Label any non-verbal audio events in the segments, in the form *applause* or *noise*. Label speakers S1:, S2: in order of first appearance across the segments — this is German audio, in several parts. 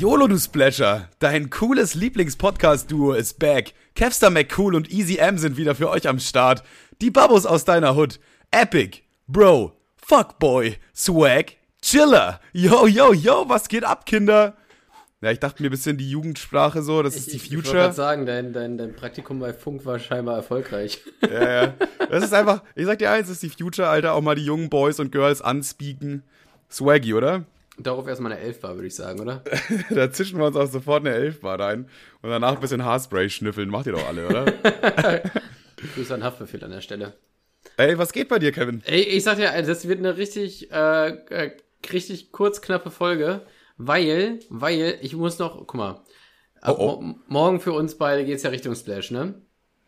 S1: YOLO, du Splasher! Dein cooles Lieblings-Podcast-Duo ist back. Kevster McCool und Easy M sind wieder für euch am Start. Die Babos aus deiner Hood. Epic, Bro, Fuckboy, Swag, Chiller. Yo, yo, yo, was geht ab, Kinder? Ja, ich dachte mir ein bisschen die Jugendsprache so, das ist die
S2: Ich wollte
S1: Future.
S2: gerade sagen, dein, dein, dein Praktikum bei Funk war scheinbar erfolgreich.
S1: Ja, ja. Das ist einfach, ich sag dir eins, das ist die Future, Alter. Auch mal die jungen Boys und Girls anspeaken. Swaggy, oder?
S2: Darauf erstmal eine Elf war, würde ich sagen, oder? *laughs*
S1: Da zischen wir uns auch sofort eine Elfbar rein und danach ein bisschen Haarspray schnüffeln. Macht ihr doch alle, oder? *laughs*
S2: Grüße an Haftbefehl an der Stelle.
S1: Ey, was geht bei dir, Kevin?
S2: Ey, ich sag dir, das wird eine richtig, äh, äh, richtig kurz, knappe Folge, weil, weil, ich muss noch, guck mal,
S1: Oh, oh.
S2: mo- morgen für uns beide geht's ja Richtung Splash, ne?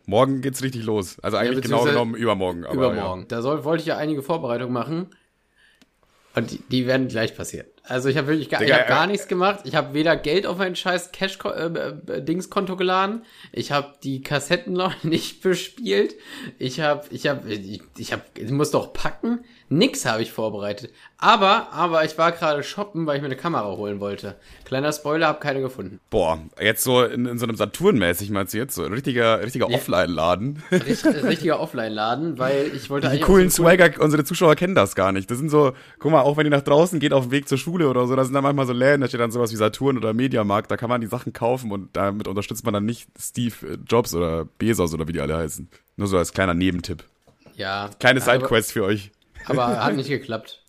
S1: Morgen geht's richtig los. Also eigentlich genau
S2: beziehungsweise
S1: genommen übermorgen. Aber
S2: Übermorgen. Da soll, wollte ich ja einige Vorbereitungen machen. Und die, die werden gleich passieren. Also ich habe wirklich gar,
S1: Digga,
S2: ich hab gar
S1: äh,
S2: nichts gemacht. Ich habe weder Geld auf mein scheiß Cash-Dings-Konto geladen. Ich habe die Kassetten noch *laughs* nicht bespielt. Ich habe, ich habe, ich, ich habe, ich muss doch packen. Nix habe ich vorbereitet. Aber, aber ich war gerade shoppen, weil ich mir eine Kamera holen wollte. Kleiner Spoiler, habe keine gefunden.
S1: Boah, jetzt so in, in so einem Saturn-mäßig meinst du jetzt? So ein richtiger, richtiger
S2: Ja.
S1: Offline-Laden.
S2: Richt, richtiger Offline-Laden, weil ich wollte
S1: Die coolen
S2: so
S1: Swagger, unsere Zuschauer kennen das gar nicht. Das sind so, guck mal, auch wenn ihr nach draußen geht auf dem Weg zur Schule oder so, da sind dann manchmal so Läden, da steht dann sowas wie Saturn oder Mediamarkt, da kann man die Sachen kaufen und damit unterstützt man dann nicht Steve äh, Jobs oder Bezos oder wie die alle heißen. Nur so als kleiner Nebentipp.
S2: ja,
S1: Kleine Sidequest für euch.
S2: Aber hat nicht geklappt.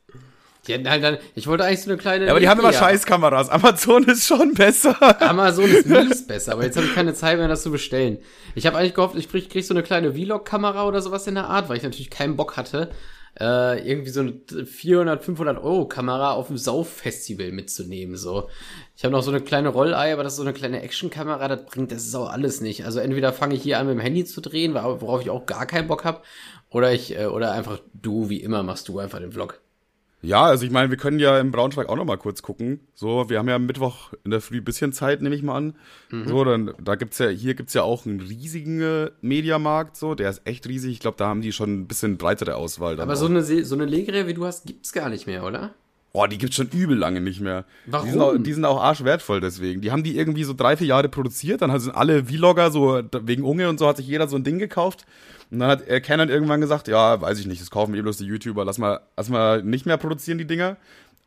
S2: Die hatten halt dann, ich wollte eigentlich so eine kleine.
S1: Ja, aber die haben immer. Scheißkameras. Amazon ist schon besser.
S2: Amazon ist *laughs* mies besser, aber jetzt habe ich keine Zeit mehr, das zu bestellen. Ich habe eigentlich gehofft, ich krieg, krieg so eine kleine Vlog-Kamera oder sowas in der Art, weil ich natürlich keinen Bock hatte, äh, irgendwie so eine 400, 500 Euro Kamera auf dem Sauffestival mitzunehmen. So, ich habe noch so eine kleine Rollei, aber das ist so eine kleine Actionkamera, das bringt das ist auch alles nicht. Also entweder fange ich hier an mit dem Handy zu drehen, worauf ich auch gar keinen Bock habe, oder ich äh, oder einfach du wie immer machst du einfach den Vlog.
S1: Ja, also ich meine, wir können ja im Braunschweig auch noch mal kurz gucken. So, wir haben ja am Mittwoch in der Früh ein bisschen Zeit, nehme ich mal an.
S2: Mhm.
S1: So, dann da gibt's ja hier gibt's ja auch einen riesigen äh, Mediamarkt, so, der ist echt riesig. Ich glaube, da haben die schon ein bisschen breitere Auswahl.
S2: Aber
S1: auch.
S2: so eine so eine Legere wie du hast, gibt's gar nicht mehr, oder?
S1: Oh, die gibt's schon übel lange nicht mehr.
S2: Warum?
S1: Die sind, auch, die sind auch arschwertvoll deswegen. Die haben die irgendwie so drei, vier Jahre produziert, dann sind alle Vlogger so, wegen Unge und so hat sich jeder so ein Ding gekauft. Und dann hat äh, Canon irgendwann gesagt, ja, weiß ich nicht, das kaufen eh bloß die YouTuber, lass mal, lass mal nicht mehr produzieren, die Dinger.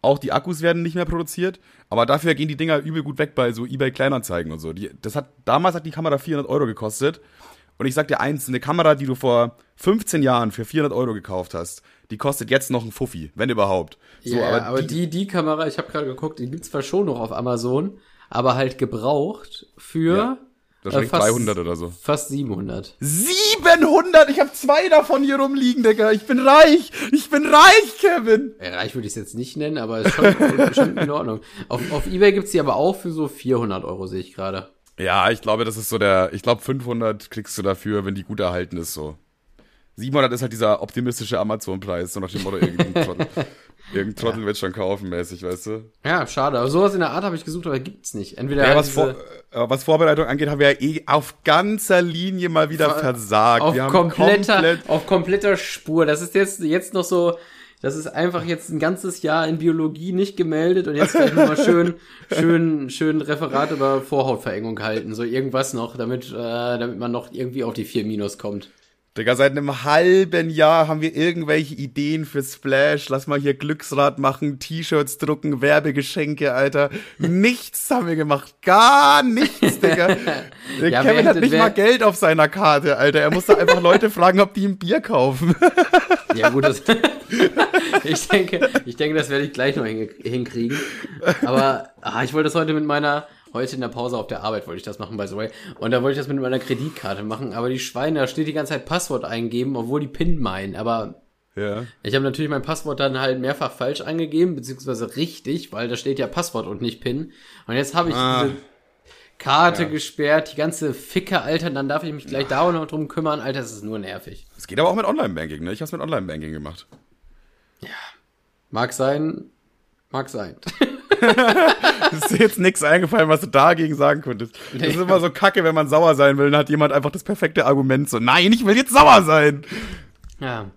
S1: Auch die Akkus werden nicht mehr produziert, aber dafür gehen die Dinger übel gut weg bei so eBay Kleinanzeigen und so. Die, das hat, damals hat die Kamera 400 Euro gekostet. Und ich sag dir eins, eine Kamera, die du vor 15 Jahren für 400 Euro gekauft hast, die kostet jetzt noch ein Fuffi, wenn überhaupt. So,
S2: ja, aber, die, die Kamera, ich habe gerade geguckt, die gibt's zwar schon noch auf Amazon, aber halt gebraucht für
S1: Ja, wahrscheinlich 300 oder so.
S2: Fast 700.
S1: 700! Ich habe zwei davon hier rumliegen, Digga. Ich bin reich! Ich bin reich, Kevin!
S2: Ja, reich würde ich es jetzt nicht nennen, aber ist schon, *laughs* schon in Ordnung. Auf, auf Ebay gibt's die aber auch für so 400 Euro, sehe ich gerade.
S1: Ja, ich glaube, das ist so der. Ich glaube, 500 kriegst du dafür, wenn die gut erhalten ist, so. 700 ist halt dieser optimistische Amazon-Preis, so nach dem Motto, *laughs* irgendein Trottel, Trottel wird schon kaufen, mäßig, weißt du?
S2: Ja, schade. Aber sowas in der Art habe ich gesucht, aber gibt's nicht. Entweder
S1: Ja, was, vor, äh, was Vorbereitung angeht, haben wir ja eh auf ganzer Linie mal wieder
S2: Ver-
S1: versagt.
S2: auf kompletter,
S1: komplett
S2: auf kompletter Spur. Das ist jetzt, jetzt noch so, das ist einfach jetzt ein ganzes Jahr in Biologie nicht gemeldet und jetzt gleich nochmal schön, *laughs* schön, schön Referat über Vorhautverengung halten. So irgendwas noch, damit, äh, damit man noch irgendwie auf die 4 Minus kommt.
S1: Digga, seit einem halben Jahr haben wir irgendwelche Ideen für Splash. Lass mal hier Glücksrad machen, T-Shirts drucken, Werbegeschenke, Alter. Nichts haben wir gemacht. Gar nichts, Digga. *laughs* Der
S2: Ja,
S1: Kevin hat nicht mal Geld auf seiner Karte, Alter. Er musste einfach Leute fragen, ob die ihm Bier kaufen.
S2: Ja, gut, das, *laughs* ich denke, ich denke, das werde ich gleich noch hinkriegen. Aber ah, ich wollte das heute mit meiner, heute in der Pause auf der Arbeit wollte ich das machen, by the way. Und da wollte ich das mit meiner Kreditkarte machen. Aber die Schweine, da steht die ganze Zeit Passwort eingeben, obwohl die PIN meinen. Aber
S1: Ja.
S2: ich habe natürlich mein Passwort dann halt mehrfach falsch eingegeben, beziehungsweise richtig, weil da steht ja Passwort und nicht PIN. Und jetzt habe ich
S1: Ah.
S2: diese Karte gesperrt, die ganze Ficke, Alter, dann darf ich mich gleich da noch drum kümmern, Alter, das ist nur nervig.
S1: Es geht aber auch mit Online-Banking, ne? Ich hab's mit Online-Banking gemacht.
S2: Mag sein, mag sein. *laughs* *laughs*
S1: Es ist dir jetzt nichts eingefallen, was du dagegen sagen könntest. Das ist immer so kacke, wenn man sauer sein will, dann hat jemand einfach das perfekte Argument so, nein, ich will jetzt sauer sein.
S2: Ja.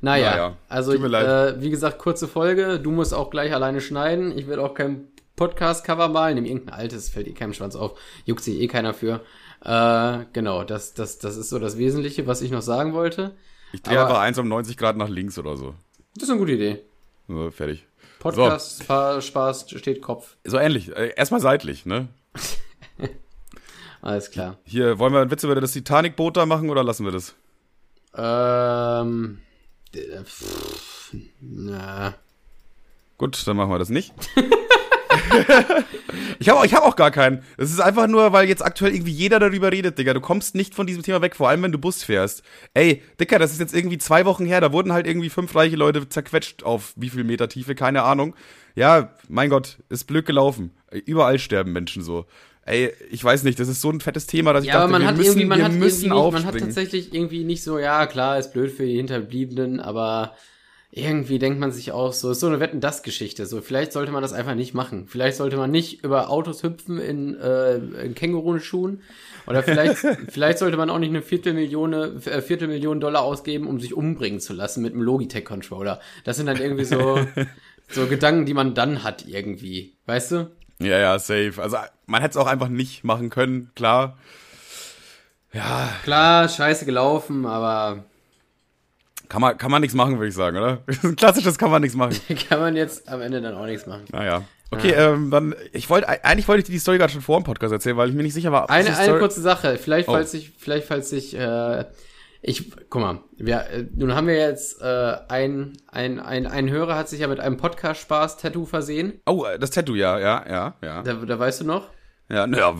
S2: Naja,
S1: Naja,
S2: also. Äh, wie gesagt, kurze Folge. Du musst auch gleich alleine schneiden. Ich werde auch keinen Podcast-Cover malen, nimm irgendein altes, fällt eh keinem Schwanz auf, juckt sich eh keiner für. Äh, genau, das, das, das ist so das Wesentliche, was ich noch sagen wollte.
S1: Ich drehe
S2: Aber-
S1: einfach eins um 90 Grad nach links oder so.
S2: Das ist eine gute Idee.
S1: so fertig.
S2: Podcast, Spa- Spaß, steht Kopf.
S1: So ähnlich. Äh, erstmal seitlich, ne? *laughs*
S2: Alles klar.
S1: Hier, wollen wir einen Witz über das Titanic-Boot da machen oder lassen wir das?
S2: Ähm, d- pff, na,
S1: Gut, dann machen wir das nicht. *laughs* *laughs* ich habe ich hab auch gar keinen. Es ist einfach nur, weil jetzt aktuell irgendwie jeder darüber redet, Digga. Du kommst nicht von diesem Thema weg, vor allem wenn du Bus fährst. Ey, Dicker, das ist jetzt irgendwie zwei Wochen her, da wurden halt irgendwie fünf reiche Leute zerquetscht auf wie viel Meter Tiefe, keine Ahnung. Ja, mein Gott, ist blöd gelaufen. Überall sterben Menschen so. Ey, ich weiß nicht, das ist so ein fettes Thema, dass ich
S2: Ja,
S1: dachte,
S2: aber man
S1: wir
S2: hat
S1: müssen,
S2: irgendwie, man
S1: wir
S2: hat
S1: müssen
S2: irgendwie nicht, man hat tatsächlich irgendwie nicht so, ja, klar, ist blöd für die Hinterbliebenen, aber irgendwie denkt man sich auch so, ist so eine Wetten das Geschichte, so vielleicht sollte man das einfach nicht machen. Vielleicht sollte man nicht über Autos hüpfen in, äh, in Känguruschuhen oder vielleicht *laughs* vielleicht sollte man auch nicht eine Viertelmillion äh, Viertelmillion Dollar ausgeben, um sich umbringen zu lassen mit einem Logitech Controller. Das sind dann irgendwie so *laughs* so Gedanken, die man dann hat irgendwie, weißt du?
S1: Ja, ja, safe. Also man hätte es auch einfach nicht machen können, klar. Ja,
S2: Klar, scheiße gelaufen, aber
S1: kann man, kann man nichts machen, würde ich sagen, oder? Ein *laughs* klassisches kann man nichts machen. *laughs*
S2: kann man jetzt am Ende dann auch nichts machen.
S1: Naja. Okay, ähm, dann, ich wollte, eigentlich wollte ich dir die Story gerade schon vor dem Podcast erzählen, weil ich mir nicht sicher war. ob
S2: Eine, eine kurze Sache, vielleicht
S1: Oh.
S2: falls ich, vielleicht falls ich, äh, ich, guck mal, wir, äh, nun haben wir jetzt äh, ein, ein, ein, ein Hörer hat sich ja mit einem Podcast-Spaß-Tattoo versehen.
S1: Oh, äh, das Tattoo, ja, ja, ja, ja.
S2: Da, da weißt du noch?
S1: Ja, naja,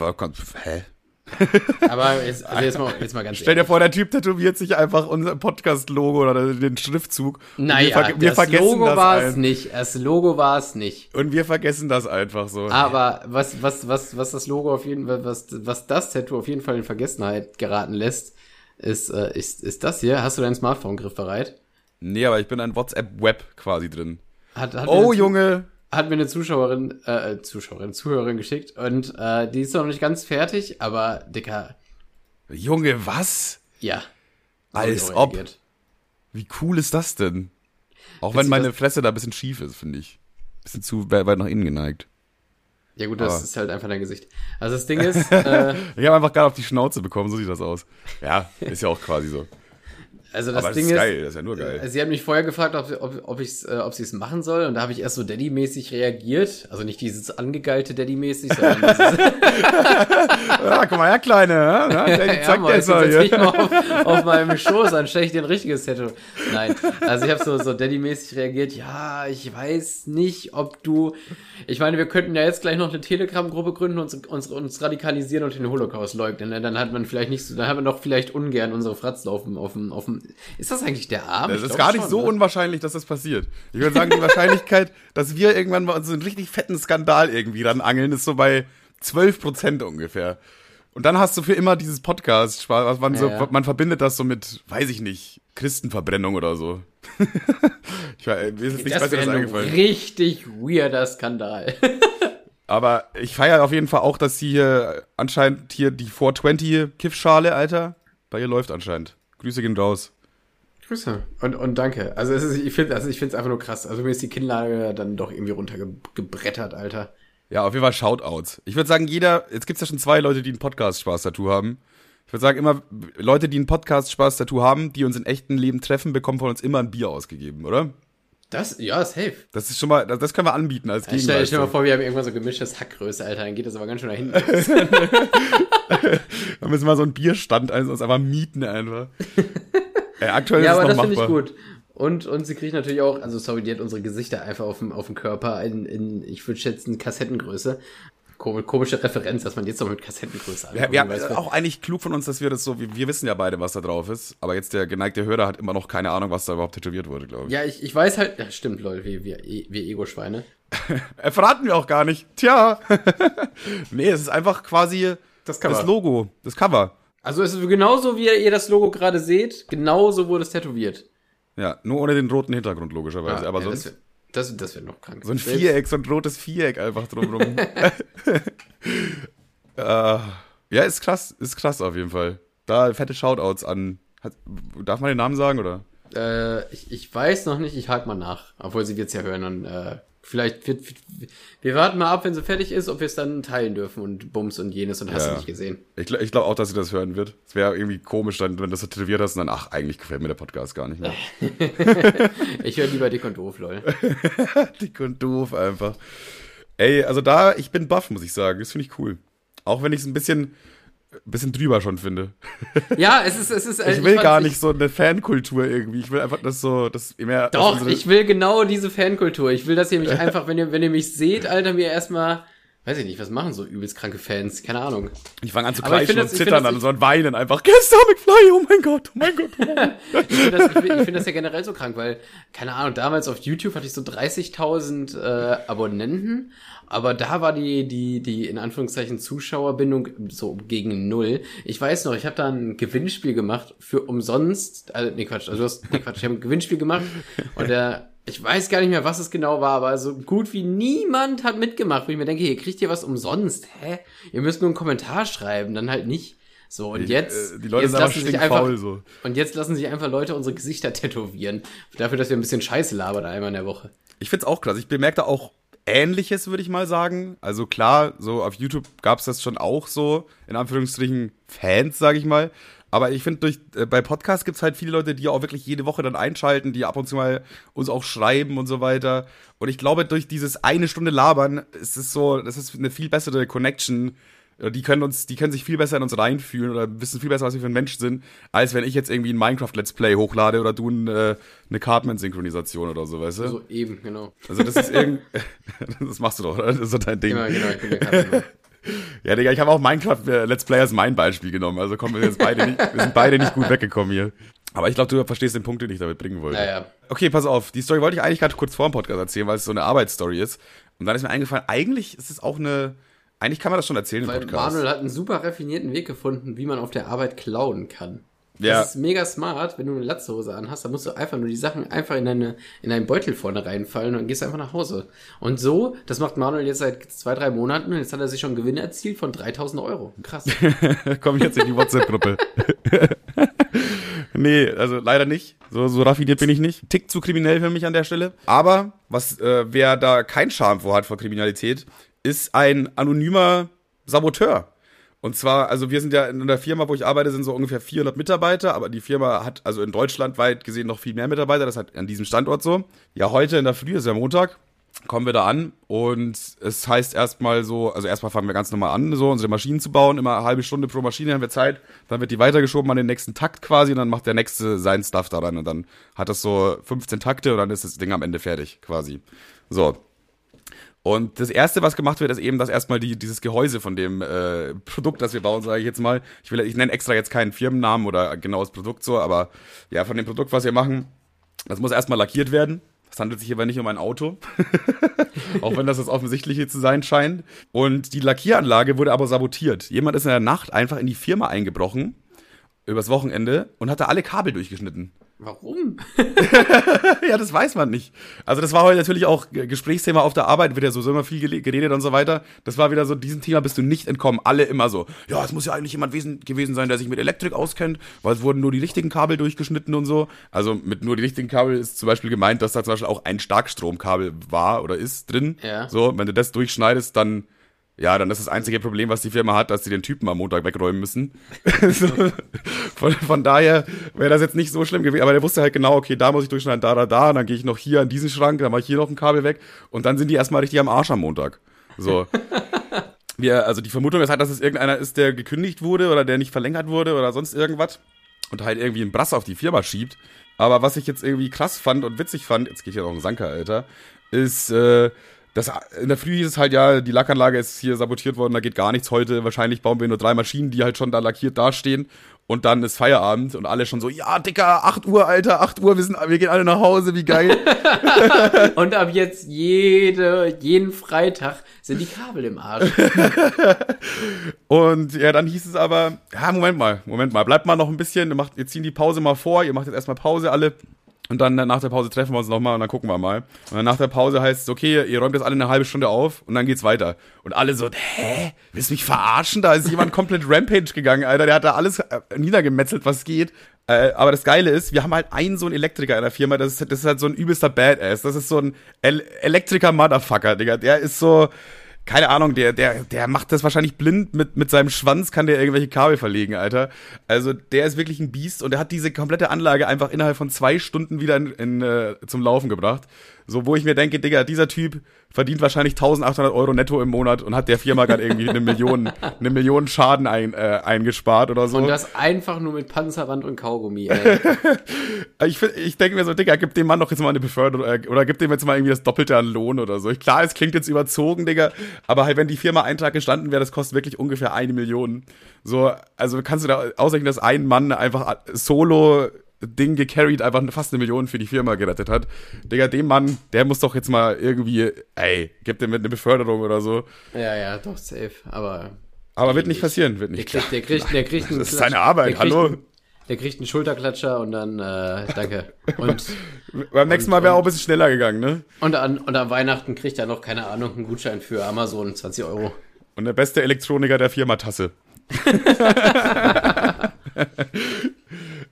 S1: hä? *laughs*
S2: Aber jetzt, also jetzt mal, jetzt mal ganz *laughs*
S1: Stell dir vor, der Typ tätowiert sich einfach unser Podcast-Logo oder den Schriftzug.
S2: Naja,
S1: wir, ver wir
S2: das
S1: vergessen
S2: Logo
S1: das
S2: war es nicht. Das Logo war es nicht.
S1: Und wir vergessen das einfach so.
S2: Aber was, was, was, was das Logo auf jeden Fall, was, was das Tattoo auf jeden Fall in Vergessenheit geraten lässt, ist, äh, ist, ist das hier. Hast du dein Smartphone griffbereit?
S1: Nee, aber ich bin ein WhatsApp-Web quasi drin.
S2: Hat, hat
S1: Oh, Junge.
S2: Hat mir eine Zuschauerin, äh, Zuschauerin, Zuhörerin geschickt und äh, die ist noch nicht ganz fertig, aber Dicker,
S1: Junge, was?
S2: ja.
S1: Als ob.
S2: reagiert.
S1: Wie cool ist das denn? Auch
S2: Witzig,
S1: wenn meine Fresse da ein bisschen schief ist, finde ich. Bisschen zu weit nach innen geneigt.
S2: Ja gut, das
S1: Aber-
S2: ist halt einfach dein Gesicht. Also das Ding ist, *laughs* äh,
S1: Ich habe einfach gerade auf die Schnauze bekommen, so sieht das aus. Ja, ist ja auch quasi so.
S2: Also das
S1: Aber
S2: Ding
S1: ist
S2: ist,
S1: geil, das ist ja nur geil.
S2: sie hat mich vorher gefragt, ob, ob, ob, ich's, äh, ob sie es machen soll und da habe ich erst so Daddy-mäßig reagiert. Also nicht dieses angegeilte Daddy-mäßig, sondern dieses,
S1: Ja, *laughs* *laughs* guck mal her, Kleine. Ja, Na, der
S2: ja, jetzt
S1: mal
S2: mal auf, auf meinem Schoß, dann stelle ich dir ein richtiges Tattoo. Nein, also ich habe so, so Daddy-mäßig reagiert, ja, ich weiß nicht, ob du, ich meine, wir könnten ja jetzt gleich noch eine Telegram-Gruppe gründen und uns, uns, uns radikalisieren und den Holocaust leugnen, ne? dann hat man vielleicht nicht so, dann hat man doch vielleicht ungern unsere Fratzen auf dem, auf dem, auf dem, ist das eigentlich der Arm?
S1: Das
S2: Ich
S1: ist gar nicht
S2: schon,
S1: so
S2: ne?
S1: unwahrscheinlich, dass das passiert. Ich würde sagen, die Wahrscheinlichkeit, *laughs* dass wir irgendwann mal so einen richtig fetten Skandal irgendwie ran angeln, ist so bei 12 Prozent ungefähr. Und dann hast du für immer dieses Podcast, was man so,
S2: Ja, ja.
S1: man verbindet das so mit, weiß ich nicht, Christenverbrennung oder so. *laughs* ich weiß, mir ist jetzt nicht
S2: Das
S1: besser
S2: wäre
S1: das
S2: ein
S1: eingefallen.
S2: richtig weirder Skandal. *laughs*
S1: Aber ich feiere auf jeden Fall auch, dass sie hier anscheinend hier die 420 Kiffschale, Alter, bei ihr läuft anscheinend. Grüße gehen raus.
S2: Grüße. Und, und danke. Also, es ist, ich finde also ich finde es einfach nur krass. Also mir ist die Kinnlage dann doch irgendwie runtergebrettert, Alter.
S1: Ja, auf jeden Fall Shoutouts. Ich würde sagen, jeder, jetzt gibt's ja schon zwei Leute, die ein Podcast-Spaß-Tattoo haben. Ich würde sagen, immer Leute, die ein Podcast-Spaß-Tattoo haben, die uns in echten Leben treffen, bekommen von uns immer ein Bier ausgegeben, oder?
S2: Das, ja, safe.
S1: Das ist schon mal, das, das können wir anbieten als
S2: Ich stell, stell dir mal
S1: Gegenleistung.
S2: vor, wir haben irgendwann so gemischtes Hackgröße, Alter. Dann geht das aber ganz schön nach hinten. *laughs*
S1: Da müssen wir so einen Bierstand also uns einfach mieten einfach. *laughs* äh, aktuell
S2: ja,
S1: ist
S2: aber das finde ich gut. Und, und sie kriegt natürlich auch, also sorry, die hat unsere Gesichter einfach auf dem, auf dem Körper in, in ich würde schätzen, Kassettengröße. Kom- Komische Referenz, dass man jetzt noch mit Kassettengröße
S1: Ja, wir haben auch eigentlich klug von uns, dass wir das so, wir, wir wissen ja beide, was da drauf ist, aber jetzt der geneigte Hörer hat immer noch keine Ahnung, was da überhaupt tätowiert wurde, glaube ich.
S2: Ja, ich, ich weiß halt, ja, stimmt, Leute, wir, wir, wir Ego-Schweine. *laughs*
S1: Verraten wir auch gar nicht. Tja. *laughs* nee, es ist einfach quasi
S2: Das
S1: das Logo, das Cover.
S2: Also es ist genauso, wie ihr das Logo gerade seht, genauso wurde es tätowiert.
S1: Ja, nur ohne den roten Hintergrund logischerweise, aber
S2: ja,
S1: sonst
S2: Das das, das wär noch krank.
S1: so ein Viereck, so ein rotes Viereck einfach drumrum. *laughs* *laughs* äh, ja, ist krass, ist krass auf jeden Fall. Da fette Shoutouts an. Hat, darf man den Namen sagen oder?
S2: Äh, ich, ich weiß noch nicht, ich hake mal nach. Obwohl sie wird's ja hören und äh, Vielleicht wird, wir warten mal ab, wenn sie fertig ist, ob wir es dann teilen dürfen und Bums und jenes und hast
S1: Ja.
S2: du nicht gesehen.
S1: Ich, ich glaube auch, dass sie das hören wird. Es wäre irgendwie komisch, dann, wenn du das so tätowiert hast und dann, ach, eigentlich gefällt mir der Podcast gar nicht mehr. *laughs*
S2: Ich höre lieber dick und doof, lol. *laughs*
S1: Dick und doof einfach. Ey, also da, ich bin baff, muss ich sagen. Das finde ich cool. Auch wenn ich es ein bisschen, bisschen drüber schon finde. *laughs*
S2: Ja, es ist, es ist. äh,
S1: Ich will
S2: fand's-
S1: gar
S2: ich-
S1: nicht so eine Fankultur irgendwie. Ich will einfach, dass so, dass mehr. dass
S2: Doch, ich will genau diese Fankultur. Ich will, dass ihr mich *laughs* einfach, wenn ihr, wenn ihr mich seht, Alter, mir erstmal, weiß ich nicht, was machen so übelst kranke Fans? Keine Ahnung.
S1: Ich fange an zu kreischen und
S2: das-
S1: zittern dann und so und weinen einfach. Gestern McFly, oh mein Gott, oh mein Gott. *laughs*
S2: Ich finde das, ich find das ja generell so krank, weil, keine Ahnung, damals auf YouTube hatte ich so 30.000 äh, Abonnenten, aber da war die, die, die, in Anführungszeichen, Zuschauerbindung so gegen null. Ich weiß noch, ich habe da ein Gewinnspiel gemacht für umsonst, also, nee, Quatsch, also du hast, nee, Quatsch, ich habe ein Gewinnspiel gemacht und der, ich weiß gar nicht mehr, was es genau war, aber so gut wie niemand hat mitgemacht, wo ich mir denke, hier kriegt ihr was umsonst, hä? Ihr müsst nur einen Kommentar schreiben, dann halt nicht. So, und jetzt,
S1: äh, die Leute
S2: jetzt lassen sich einfach,
S1: so.
S2: und jetzt lassen sich einfach Leute unsere Gesichter tätowieren. Dafür, dass wir ein bisschen Scheiße labern einmal in der Woche.
S1: Ich find's auch krass. Ich bemerke da auch Ähnliches, würde ich mal sagen. Also klar, so auf YouTube gab's das schon auch so, in Anführungsstrichen Fans, sage ich mal. Aber ich finde, durch äh, bei Podcasts gibt's halt viele Leute, die auch wirklich jede Woche dann einschalten, die ab und zu mal uns auch schreiben und so weiter. Und ich glaube, durch dieses eine Stunde Labern ist es so, das ist eine viel bessere Connection. Die können uns, die können sich viel besser in uns reinfühlen oder wissen viel besser, was wir für ein Mensch sind, als wenn ich jetzt irgendwie ein Minecraft Let's Play hochlade oder du ein, äh, eine Cartman-Synchronisation oder so, weißt du?
S2: So eben, genau.
S1: Also das ist irgend... *laughs* das machst du doch, oder? Das ist so dein Ding.
S2: Genau, genau, ich bin der Kapitän. *laughs*
S1: Ja, Digga, ich habe auch Minecraft äh, Let's Play als mein Beispiel genommen. Also kommen wir jetzt beide nicht, wir sind beide nicht gut weggekommen hier. Aber ich glaube, du verstehst den Punkt, den ich damit bringen wollte.
S2: Naja.
S1: Okay, pass auf. Die Story wollte ich eigentlich gerade kurz vor dem Podcast erzählen, weil es so eine Arbeitsstory ist. Und dann ist mir eingefallen, eigentlich ist es auch eine... Eigentlich kann man das schon erzählen im
S2: Weil
S1: Podcast.
S2: Manuel hat einen super raffinierten Weg gefunden, wie man auf der Arbeit klauen kann.
S1: Ja.
S2: Das ist mega smart, wenn du eine Latzhose anhast, dann musst du einfach nur die Sachen einfach in deine, in deinen Beutel vorne reinfallen und gehst einfach nach Hause. Und so, das macht Manuel jetzt seit zwei, drei Monaten und jetzt hat er sich schon einen Gewinn erzielt von 3000 Euro. Krass. *laughs*
S1: Komm jetzt in die WhatsApp-Gruppe. *laughs* nee, also leider nicht. So, so raffiniert bin ich nicht. Tick zu kriminell für mich an der Stelle. Aber was, äh, wer da kein Charme vor hat vor Kriminalität, ist ein anonymer Saboteur. Und zwar, also wir sind ja in der Firma, wo ich arbeite, sind so ungefähr 400 Mitarbeiter, aber die Firma hat also in Deutschland weit gesehen noch viel mehr Mitarbeiter, das hat an diesem Standort so. Ja, heute in der Früh, ist ja Montag, kommen wir da an und es heißt erstmal so, also erstmal fangen wir ganz normal an, so unsere Maschinen zu bauen, immer eine halbe Stunde pro Maschine haben wir Zeit, dann wird die weitergeschoben an den nächsten Takt quasi und dann macht der nächste seinen Stuff daran und dann hat das so 15 Takte und dann ist das Ding am Ende fertig quasi. So. Und das erste, was gemacht wird, ist eben, dass erstmal die, dieses Gehäuse von dem äh, Produkt, das wir bauen, sage ich jetzt mal. Ich will, ich nenne extra jetzt keinen Firmennamen oder genaues Produkt so, aber ja, von dem Produkt, was wir machen, das muss erstmal lackiert werden. Es handelt sich hierbei nicht um ein Auto. *laughs* Auch wenn das das Offensichtliche zu sein scheint. Und die Lackieranlage wurde aber sabotiert. Jemand ist in der Nacht einfach in die Firma eingebrochen, übers Wochenende, und hat da alle Kabel durchgeschnitten.
S2: Warum? *laughs*
S1: Ja, das weiß man nicht. Also das war heute natürlich auch Gesprächsthema auf der Arbeit, wird ja so immer viel geredet und so weiter. Das war wieder so, diesem Thema bist du nicht entkommen. Alle immer so, ja, es muss ja eigentlich jemand wesen gewesen sein, der sich mit Elektrik auskennt, weil es wurden nur die richtigen Kabel durchgeschnitten und so. Also mit nur die richtigen Kabel ist zum Beispiel gemeint, dass da zum Beispiel auch ein Starkstromkabel war oder ist drin.
S2: Ja.
S1: So, wenn du das durchschneidest, dann ja, dann ist das einzige Problem, was die Firma hat, dass sie den Typen am Montag wegräumen müssen. *laughs* so, von, von daher wäre das jetzt nicht so schlimm gewesen. Aber der wusste halt genau, okay, da muss ich durchschneiden, da, da, da. Und dann gehe ich noch hier an diesen Schrank, dann mache ich hier noch ein Kabel weg. Und dann sind die erstmal richtig am Arsch am Montag. So. *laughs* Wir, also die Vermutung ist halt, dass es irgendeiner ist, der gekündigt wurde oder der nicht verlängert wurde oder sonst irgendwas. Und halt irgendwie einen Brass auf die Firma schiebt. Aber was ich jetzt irgendwie krass fand und witzig fand, jetzt gehe ich ja noch einen Sanker, Alter, ist, äh, das, in der Früh hieß es halt, ja, die Lackanlage ist hier sabotiert worden, da geht gar nichts heute. Wahrscheinlich bauen wir nur drei Maschinen, die halt schon da lackiert dastehen. Und dann ist Feierabend und alle schon so, ja, Dicker, 8 Uhr, Alter, 8 Uhr, wir, sind, wir gehen alle nach Hause, wie geil. *laughs*
S2: Und ab jetzt jede, jeden Freitag sind die Kabel im Arsch. *laughs*
S1: Und ja, dann hieß es aber, ja, Moment mal, Moment mal, bleibt mal noch ein bisschen, ihr, macht, ihr ziehen die Pause mal vor, ihr macht jetzt erstmal Pause alle. Und dann nach der Pause treffen wir uns nochmal und dann gucken wir mal. Und dann nach der Pause heißt es, okay, ihr räumt das alle eine halbe Stunde auf und dann geht's weiter. Und alle so, hä? Willst du mich verarschen? Da ist jemand komplett *laughs* Rampage gegangen, Alter. Der hat da alles äh, niedergemetzelt, was geht. Äh, aber das Geile ist, wir haben halt einen so einen Elektriker in der Firma, das ist, das ist halt so ein übelster Badass. Das ist so ein El Elektriker-Motherfucker, Digga. Der ist so, keine Ahnung, der, der, der macht das wahrscheinlich blind mit, mit seinem Schwanz, kann der irgendwelche Kabel verlegen, Alter. Also der ist wirklich ein Biest und der hat diese komplette Anlage einfach innerhalb von zwei Stunden wieder in, in, äh, zum Laufen gebracht. So, wo ich mir denke, Digga, dieser Typ verdient wahrscheinlich 1800 Euro netto im Monat und hat der Firma gerade irgendwie eine Million, eine Million Schaden ein, äh, eingespart oder so.
S2: Und das einfach nur mit Panzerband und Kaugummi, ey. *laughs*
S1: ich, ich denke mir so, Digga, gib dem Mann doch jetzt mal eine Beförderung äh, oder gib dem jetzt mal irgendwie das Doppelte an Lohn oder so. Klar, es klingt jetzt überzogen, Digga, aber halt, wenn die Firma einen Tag gestanden wäre, das kostet wirklich ungefähr eine Million. So, also kannst du da ausrechnen, dass ein Mann einfach solo Ding gecarried, einfach fast eine Million für die Firma gerettet hat. Digga, dem Mann, der muss doch jetzt mal irgendwie, ey, gib dem mit eine Beförderung oder so.
S2: Ja, ja, doch, safe, aber.
S1: Aber wird nicht passieren, wird nicht.
S2: Der kriegt, der kriegt, der kriegt
S1: einen Das ist seine Arbeit, hallo?
S2: Einen, der kriegt einen Schulterklatscher und dann, äh, danke. *laughs* Und.
S1: Beim nächsten Mal wäre auch ein bisschen schneller gegangen, ne?
S2: Und an, und an Weihnachten kriegt er noch, keine Ahnung, einen Gutschein für Amazon, 20 Euro.
S1: Und der beste Elektroniker der Firma Tasse. *laughs*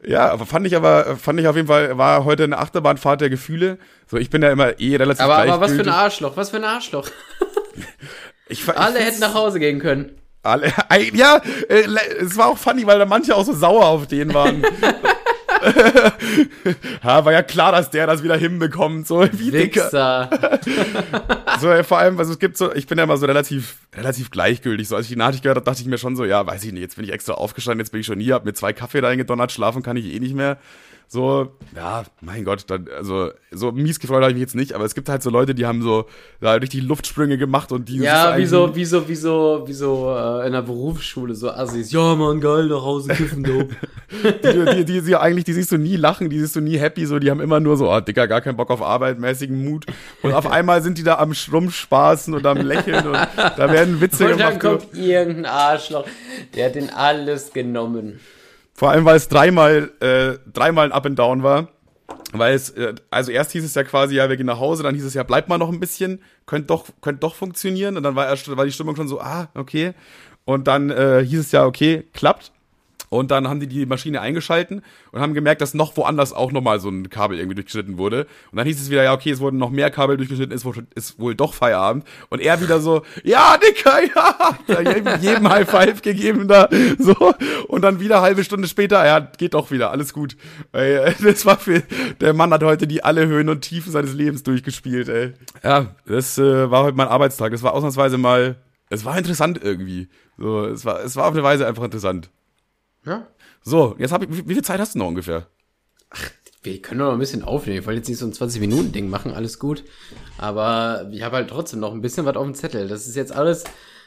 S1: Ja, aber fand ich aber, fand ich auf jeden Fall, war heute eine Achterbahnfahrt der Gefühle. So, ich bin ja immer eh relativ
S2: Aber, aber was für ein Arschloch, was für ein Arschloch. *laughs*
S1: ich,
S2: Alle ich hätten nach Hause gehen können.
S1: Alle, *laughs* ja, äh, es war auch funny, weil da manche auch so sauer auf den waren. *laughs* ha, war ja klar, dass der das wieder hinbekommt, so wie
S2: Wichser. *laughs*
S1: so, vor allem, also es gibt so, ich bin ja immer so relativ, relativ gleichgültig. So, als ich die Nachricht gehört habe, dachte ich mir schon so, ja, weiß ich nicht, jetzt bin ich extra aufgestanden, jetzt bin ich schon hier, hab mir zwei Kaffee reingedonnert, schlafen kann ich eh nicht mehr. So, ja, mein Gott, dann, also, so mies gefreut habe ich mich jetzt nicht, aber es gibt halt so Leute, die haben so da richtig Luftsprünge gemacht und die.
S2: Ja, wie so, wie so, wie so, wie so äh, in der Berufsschule, so Assis. Ja, man, geil, nach Hause kiffen, du. *laughs*
S1: die, die, die, die, eigentlich, die siehst du nie lachen, die siehst du nie happy, so, die haben immer nur so, oh, Dicker, gar keinen Bock auf Arbeit, mäßigen Mut. Und auf *laughs* einmal sind die da am Schrumpfspaßen und am Lächeln und da werden Witze
S2: und gemacht. Und dann kommt irgendein Arschloch, der hat den alles genommen.
S1: Vor allem, weil es dreimal, äh, dreimal ein Up and Down war. Weil es, äh, also erst hieß es ja quasi, ja, wir gehen nach Hause, dann hieß es ja, bleibt mal noch ein bisschen, könnte doch, könnte doch funktionieren. Und dann war, erst, war die Stimmung schon so, ah, okay. Und dann äh, hieß es ja, okay, klappt. Und dann haben die die Maschine eingeschalten und haben gemerkt, dass noch woanders auch nochmal so ein Kabel irgendwie durchgeschnitten wurde. Und dann hieß es wieder, ja, okay, es wurden noch mehr Kabel durchgeschnitten, ist wohl, ist wohl doch Feierabend. Und er wieder so, *laughs* ja, Dicker, *laughs* ja, da jedem High Five gegeben da, so. Und dann wieder halbe Stunde später, ja, geht doch wieder, alles gut. *laughs* Das war für, der Mann hat heute die alle Höhen und Tiefen seines Lebens durchgespielt, ey. Ja, das äh, war heute mein Arbeitstag. Das war ausnahmsweise mal, es war interessant irgendwie. So, es war, es war auf eine Weise einfach interessant.
S2: Ja.
S1: So, jetzt habe ich, wie, wie, viel Zeit hast du noch ungefähr?
S2: Ach, wir können noch ein bisschen aufnehmen. Ich wollte jetzt nicht so ein 20-Minuten-Ding machen, alles gut. Aber ich habe halt trotzdem noch ein bisschen was auf dem Zettel. Das ist jetzt alles,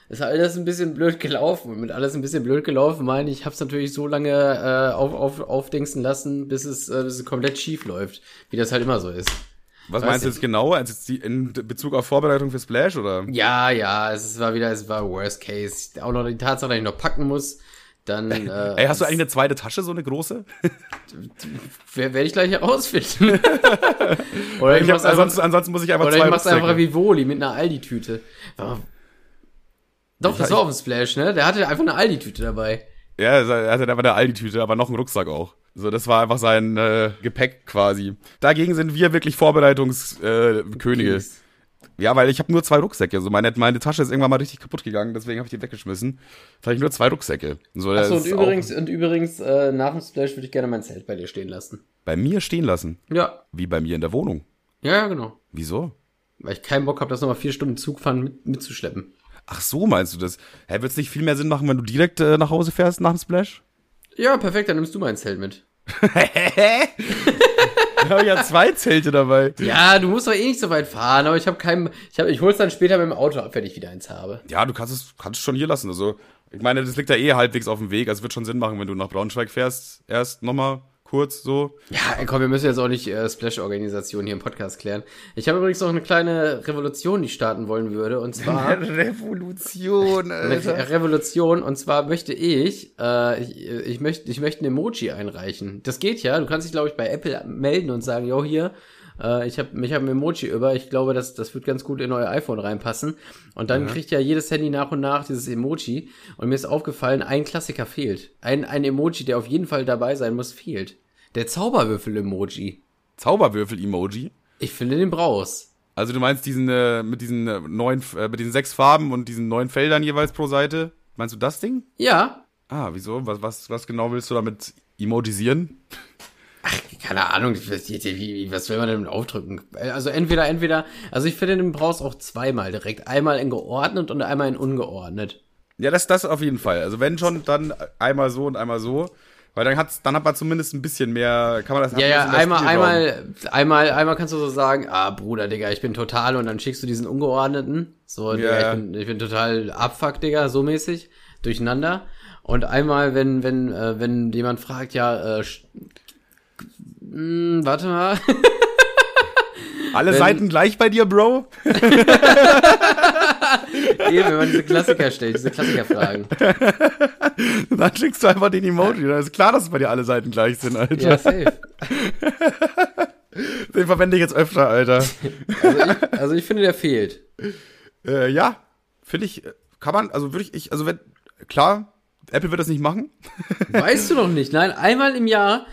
S2: ist alles ein bisschen blöd gelaufen. Und mit alles ein bisschen blöd gelaufen meine ich, habe es natürlich so lange äh, auf, auf, aufdingsen lassen, bis es, äh, bis es komplett schief läuft. Wie das halt immer so ist.
S1: Was meinst du jetzt genau? Also jetzt die, in Bezug auf Vorbereitung für Splash oder?
S2: Ja, ja, es war wieder, es war Worst Case. Auch noch die Tatsache, dass ich noch packen muss. Dann, äh,
S1: Ey, hast du eigentlich eine zweite Tasche, so eine große?
S2: Werde ich gleich herausfinden. *laughs*
S1: oder ich, ich ansonsten, einfach, ansonsten muss ich einfach
S2: oder zwei Oder ich mach's einfach wie Woli mit einer Aldi-Tüte. Doch, das war auf dem Splash, ne? Der hatte einfach eine Aldi-Tüte dabei.
S1: Ja, er hatte einfach eine Aldi-Tüte, aber noch einen Rucksack auch. So, das war einfach sein äh, Gepäck quasi. Dagegen sind wir wirklich Vorbereitungskönige. Äh, ja, weil ich habe nur zwei Rucksäcke. So meine, meine Tasche ist irgendwann mal richtig kaputt gegangen, deswegen habe ich die weggeschmissen. Jetzt habe ich nur zwei Rucksäcke.
S2: So, Achso, und übrigens, und übrigens, äh, nach dem Splash würde ich gerne mein Zelt bei dir stehen lassen.
S1: Bei mir stehen lassen?
S2: Ja.
S1: Wie bei mir in der Wohnung?
S2: Ja, ja, genau.
S1: Wieso?
S2: Weil ich keinen Bock habe, das nochmal vier Stunden Zugfahren mit, mitzuschleppen.
S1: Ach so, meinst du das? Hä, wird es nicht viel mehr Sinn machen, wenn du direkt äh, nach Hause fährst nach dem Splash?
S2: Ja, perfekt, dann nimmst du mein Zelt mit.
S1: Hä? Ich habe ja zwei Zelte dabei.
S2: Ja, du musst doch eh nicht so weit fahren, aber ich habe keinen. Ich, hab, ich hol's dann später mit dem Auto ab, wenn ich wieder eins habe.
S1: Ja, du kannst es, kannst es schon hier lassen. Also, ich meine, das liegt ja eh halbwegs auf dem Weg. Also, es wird schon Sinn machen, wenn du nach Braunschweig fährst, erst nochmal kurz so.
S2: Ja, komm, wir müssen jetzt auch nicht äh, Splash-Organisation hier im Podcast klären. Ich habe übrigens noch eine kleine Revolution, die ich starten wollen würde. Und *laughs* zwar.
S1: Revolution,
S2: Eine Revolution. Und zwar möchte ich, äh, ich, ich möchte, ich möchte ein Emoji einreichen. Das geht ja. Du kannst dich, glaube ich, bei Apple melden und sagen, yo, hier, äh, ich habe ich hab ein Emoji über. Ich glaube, das, das wird ganz gut in euer iPhone reinpassen. Und dann
S1: Mhm.
S2: kriegt ja jedes Handy nach und nach dieses Emoji. Und mir ist aufgefallen, ein Klassiker fehlt. Ein, ein Emoji, der auf jeden Fall dabei sein muss, fehlt. Der Zauberwürfel-Emoji.
S1: Zauberwürfel-Emoji.
S2: Ich finde den brauchst.
S1: Also du meinst diesen äh, mit diesen äh, neun, äh, mit diesen sechs Farben und diesen neun Feldern jeweils pro Seite? Meinst du das Ding?
S2: Ja,
S1: Ah, wieso? Was, was, was genau willst du damit emojisieren?
S2: Keine Ahnung, was, wie- was will man denn aufdrücken? Also entweder, entweder, also ich finde, du brauchst auch zweimal direkt. Einmal in geordnet und einmal in ungeordnet.
S1: Ja, das, das auf jeden Fall. Also wenn schon, dann einmal so und einmal so. Weil dann hat's, dann hat man zumindest ein bisschen mehr, kann man das
S2: Ja, ja, einmal, einmal, einmal, einmal kannst du so sagen, ah, Bruder, Digga, ich bin total, und dann schickst du diesen ungeordneten. So, Digga, ich bin, ich bin total abfuck, Digga, so mäßig, durcheinander. Und einmal, wenn, wenn, äh, wenn jemand fragt, ja, äh, hm, warte mal.
S1: Alle
S2: wenn-
S1: Seiten gleich bei dir, Bro? *laughs*
S2: Eben, wenn man diese Klassiker stellt, diese Klassikerfragen. *laughs*
S1: dann schickst du einfach den Emoji. Dann ist klar, dass bei dir alle Seiten gleich sind, Alter.
S2: Ja, safe. *laughs*
S1: Den verwende ich jetzt öfter, Alter.
S2: Also ich, also ich finde, der fehlt.
S1: äh, ja, finde ich, äh, kann man, also würde ich, ich, also wenn, klar, Apple wird das nicht machen. *laughs*
S2: Weißt du noch nicht? Nein, einmal im Jahr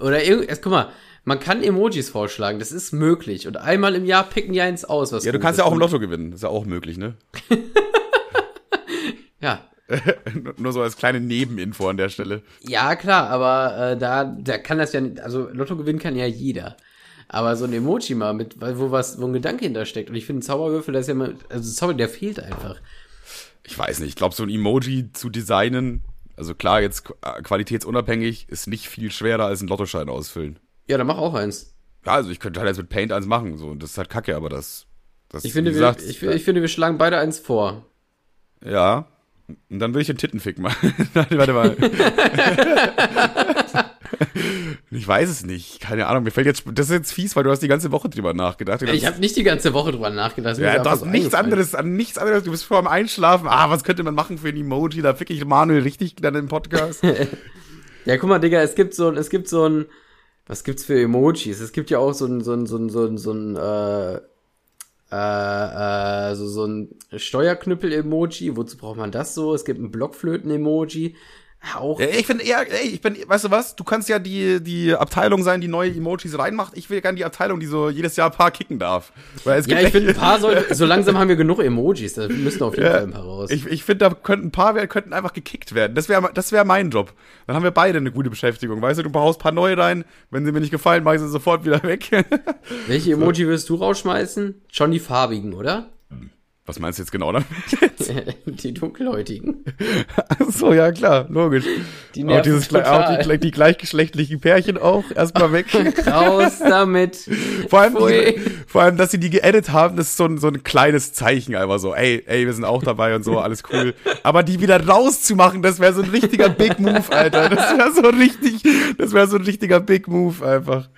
S2: oder erst, guck mal, man kann Emojis vorschlagen, das ist möglich. Und einmal im Jahr picken die eins aus, was
S1: Ja, du kannst ja auch im Lotto gewinnen. Das ist ja auch möglich, ne? *laughs*
S2: Ja. *laughs*
S1: Nur so als kleine Nebeninfo an der Stelle.
S2: Ja, klar, aber äh, da, da kann das ja nicht, also Lotto gewinnen kann ja jeder. Aber so ein Emoji mal mit, wo was, wo ein Gedanke hintersteckt. Und ich finde, ein Zauberwürfel, das ist ja mal, also Zauber, der fehlt einfach.
S1: Ich weiß nicht, ich glaube, so ein Emoji zu designen, also klar, jetzt äh, qualitätsunabhängig, ist nicht viel schwerer als ein Lottoschein ausfüllen.
S2: Ja, dann mach auch eins.
S1: Ja, also ich könnte halt jetzt mit Paint eins machen, so, und das ist halt kacke, aber das, das
S2: Ich finde,
S1: wie
S2: wir,
S1: gesagt,
S2: ich, ich finde, wir schlagen beide eins vor.
S1: ja. Und dann will ich den Tittenfick machen. *laughs* Nein, warte mal. *laughs* *laughs* ich weiß es nicht. Keine Ahnung. Mir fällt jetzt, das ist jetzt fies, weil du hast die ganze Woche drüber nachgedacht.
S2: Ich habe nicht die ganze Woche drüber nachgedacht.
S1: Ja, du hast nichts anderes, an nichts anderes. Du bist vor dem Einschlafen. Ah, was könnte man machen für ein Emoji? Da fick ich Manuel richtig dann im Podcast. *laughs*
S2: Ja, guck mal, Digga, es gibt so ein, es gibt so ein, was gibt's für Emojis? Es gibt ja auch so ein, so ein, so ein, so ein, so ein, äh, äh, äh, so, so ein Steuerknüppel-Emoji. Wozu braucht man das so? Es gibt ein Blockflöten-Emoji. Auch.
S1: Ich finde eher, ey, ich bin, weißt du was? Du kannst ja die, die Abteilung sein, die neue Emojis reinmacht. Ich will gerne die Abteilung, die so jedes Jahr ein paar kicken darf. Weil es
S2: Ja,
S1: gibt
S2: ich finde, ein paar soll, so langsam haben wir genug Emojis. Da müssen auf jeden
S1: Ja,
S2: Fall ein paar raus.
S1: Ich, ich finde, da könnten ein paar werden, könnten einfach gekickt werden. Das wäre das wär mein Job. Dann haben wir beide eine gute Beschäftigung. Weißt du, du baust ein paar neue rein. Wenn sie mir nicht gefallen, mach ich sie sofort wieder weg. *laughs*
S2: Welche Emoji wirst du rausschmeißen? Schon die farbigen, oder?
S1: Was meinst du jetzt genau damit? *laughs*
S2: die dunkelhäutigen.
S1: Ach so, ja klar, logisch.
S2: Die
S1: auch dieses, Gle- auch
S2: total.
S1: die, die gleichgeschlechtlichen Pärchen auch erstmal weg. *laughs*
S2: Raus damit.
S1: Vor allem, die, vor allem, dass sie die geedit haben, das ist so ein, so ein kleines Zeichen einfach so. Ey, ey, wir sind auch dabei und so, alles cool. Aber die wieder rauszumachen, das wäre so ein richtiger Big Move, Alter. Das wäre so richtig, das wäre so ein richtiger Big Move einfach.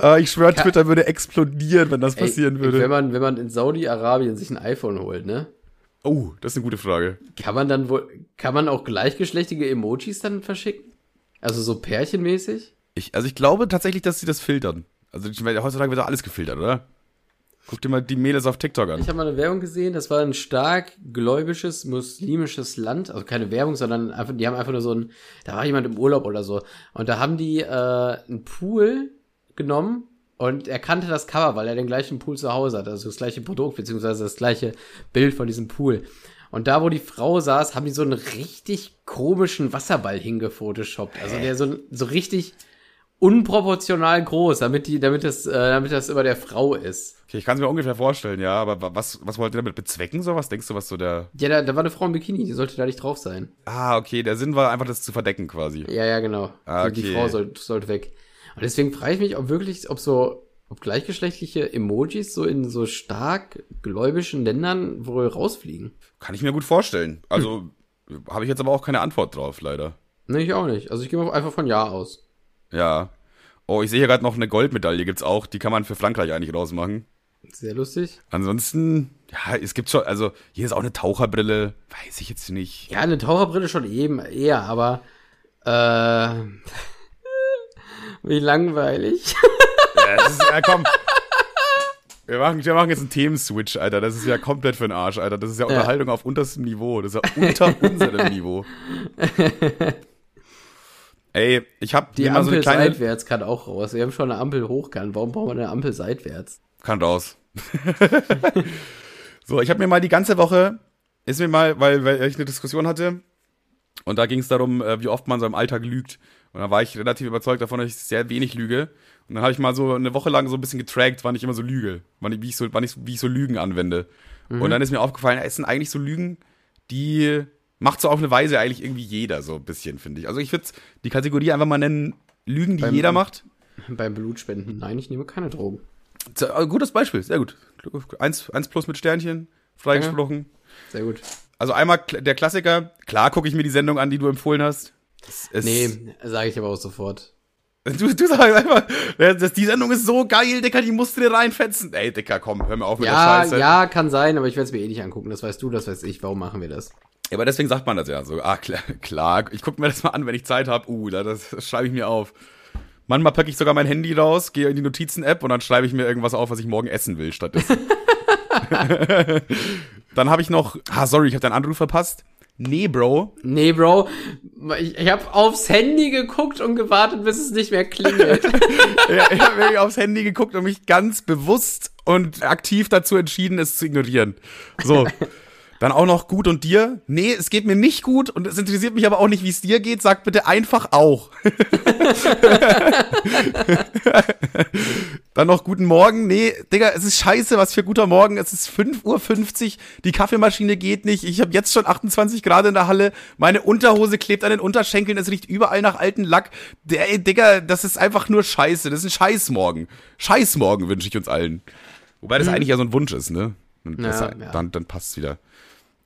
S1: Äh, ich schwöre, Twitter würde explodieren, wenn das passieren
S2: Ey,
S1: würde.
S2: Wenn man, wenn man in Saudi-Arabien sich ein iPhone holt, ne?
S1: oh, das ist eine gute Frage.
S2: Kann man dann wohl, kann man auch gleichgeschlechtige Emojis dann verschicken? Also so pärchenmäßig?
S1: Ich, also ich glaube tatsächlich, dass sie das filtern. Also ich heutzutage wird da alles gefiltert, oder? Guck dir mal die Mädels auf TikTok an.
S2: Ich habe mal eine Werbung gesehen, das war ein stark gläubisches, muslimisches Land, also keine Werbung, sondern einfach, die haben einfach nur so ein, da war jemand im Urlaub oder so. Und da haben die äh, einen Pool genommen und er kannte das Cover, weil er den gleichen Pool zu Hause hat, also das gleiche Produkt, beziehungsweise das gleiche Bild von diesem Pool. Und da, wo die Frau saß, haben die so einen richtig komischen Wasserball hingefotoshoppt. Also der so, so richtig unproportional groß, damit die, damit das, äh, damit das über der Frau ist.
S1: Okay, ich kann es mir ungefähr vorstellen, ja, aber wa- was, was wollt ihr damit bezwecken, so was? Denkst du, was so der.
S2: Ja, da, da war eine Frau im Bikini, die sollte da nicht drauf sein.
S1: Ah, okay, der Sinn war einfach, das zu verdecken quasi.
S2: Ja, ja, genau.
S1: Ah,
S2: Die- Die
S1: okay.
S2: Frau soll, sollte weg. Und deswegen frage ich mich, ob wirklich, ob so, ob gleichgeschlechtliche Emojis so in so stark gläubischen Ländern wohl rausfliegen.
S1: Kann ich mir gut vorstellen. Also, habe ich jetzt aber auch keine Antwort drauf, leider.
S2: Ne, ich auch nicht. Also ich gehe mal einfach von Ja aus.
S1: Ja. Oh, ich sehe hier gerade noch eine Goldmedaille, gibt's auch. Die kann man für Frankreich eigentlich rausmachen.
S2: Sehr lustig.
S1: Ansonsten, ja, es gibt schon, also hier ist auch eine Taucherbrille, weiß ich jetzt nicht.
S2: Ja, eine Taucherbrille schon eben eher, aber äh, wie langweilig.
S1: Ja, das ist, ja, komm. Wir machen, wir machen jetzt einen Themenswitch, Alter. Das ist ja komplett für den Arsch, Alter. Das ist ja Unterhaltung auf unterstem Niveau. Das ist ja unter *laughs* unserem Niveau. Ey, ich hab
S2: Die Ampel
S1: so eine kleine.
S2: seitwärts kann auch raus. Wir haben schon eine Ampel hochkant. Warum brauchen wir eine Ampel seitwärts?
S1: Kann raus. *laughs* so, ich habe mir mal die ganze Woche, ist mir mal, weil, weil ich eine Diskussion hatte und da ging es darum, äh, wie oft man so im Alltag lügt. Und da war ich relativ überzeugt davon, dass ich sehr wenig lüge. Und dann habe ich mal so eine Woche lang so ein bisschen getrackt, wann ich immer so lüge, wann ich, wie, ich so, wann ich, wie ich so Lügen anwende. Und dann ist mir aufgefallen, es sind eigentlich so Lügen, die macht so auf eine Weise eigentlich irgendwie jeder so ein bisschen, finde ich. Also ich würde die Kategorie einfach mal nennen, Lügen, die
S2: Beim-
S1: jeder macht.
S2: Beim Blutspenden. Nein, ich nehme keine Drogen.
S1: Äh, Gutes Beispiel, sehr gut. Eins, eins plus mit Sternchen, freigesprochen.
S2: Sehr gut.
S1: Also einmal der Klassiker. Klar gucke ich mir die Sendung an, die du empfohlen hast. Es, es,
S2: Nee, sage ich aber auch sofort.
S1: Du, du sagst einfach, das, die Sendung ist so geil, Dicker, die musst du dir reinfetzen. Ey, Dicker, komm, hör mir auf mit
S2: Ja,
S1: der Scheiße.
S2: ja, kann sein, aber ich werde es mir eh nicht angucken. Das weißt du, das weiß ich. Warum machen wir das?
S1: Ja, aber deswegen sagt man das ja so. Ah, klar, klar. ich gucke mir das mal an, wenn ich Zeit habe. Uh, da- das, das schreibe ich mir auf. Manchmal packe ich sogar mein Handy raus, gehe in die Notizen-App und dann schreibe ich mir irgendwas auf, was ich morgen essen will stattdessen. *laughs* *laughs* dann habe ich noch, ah, sorry, ich habe deinen Anruf verpasst. Nee, Bro.
S2: Nee, Bro, ich, ich habe aufs Handy geguckt und gewartet, bis es nicht mehr klingelt. *laughs*
S1: Ja, ich habe wirklich aufs Handy geguckt und mich ganz bewusst und aktiv dazu entschieden, es zu ignorieren. So. Dann auch noch gut und dir? Nee, es geht mir nicht gut und es interessiert mich aber auch nicht, wie es dir geht. Sag bitte einfach auch. *laughs* Dann noch guten Morgen. Nee, Digga, es ist scheiße, was für guter Morgen. Es ist 5.50 Uhr, die Kaffeemaschine geht nicht. Ich habe jetzt schon 28 Grad in der Halle. Meine Unterhose klebt an den Unterschenkeln. Es riecht überall nach alten Lack. Der, ey, Digga, das ist einfach nur scheiße. Das ist ein Scheißmorgen. Scheißmorgen wünsche ich uns allen. Wobei das eigentlich ja so ein Wunsch ist, ne? Das,
S2: Ja, ja.
S1: Dann, dann passt's wieder.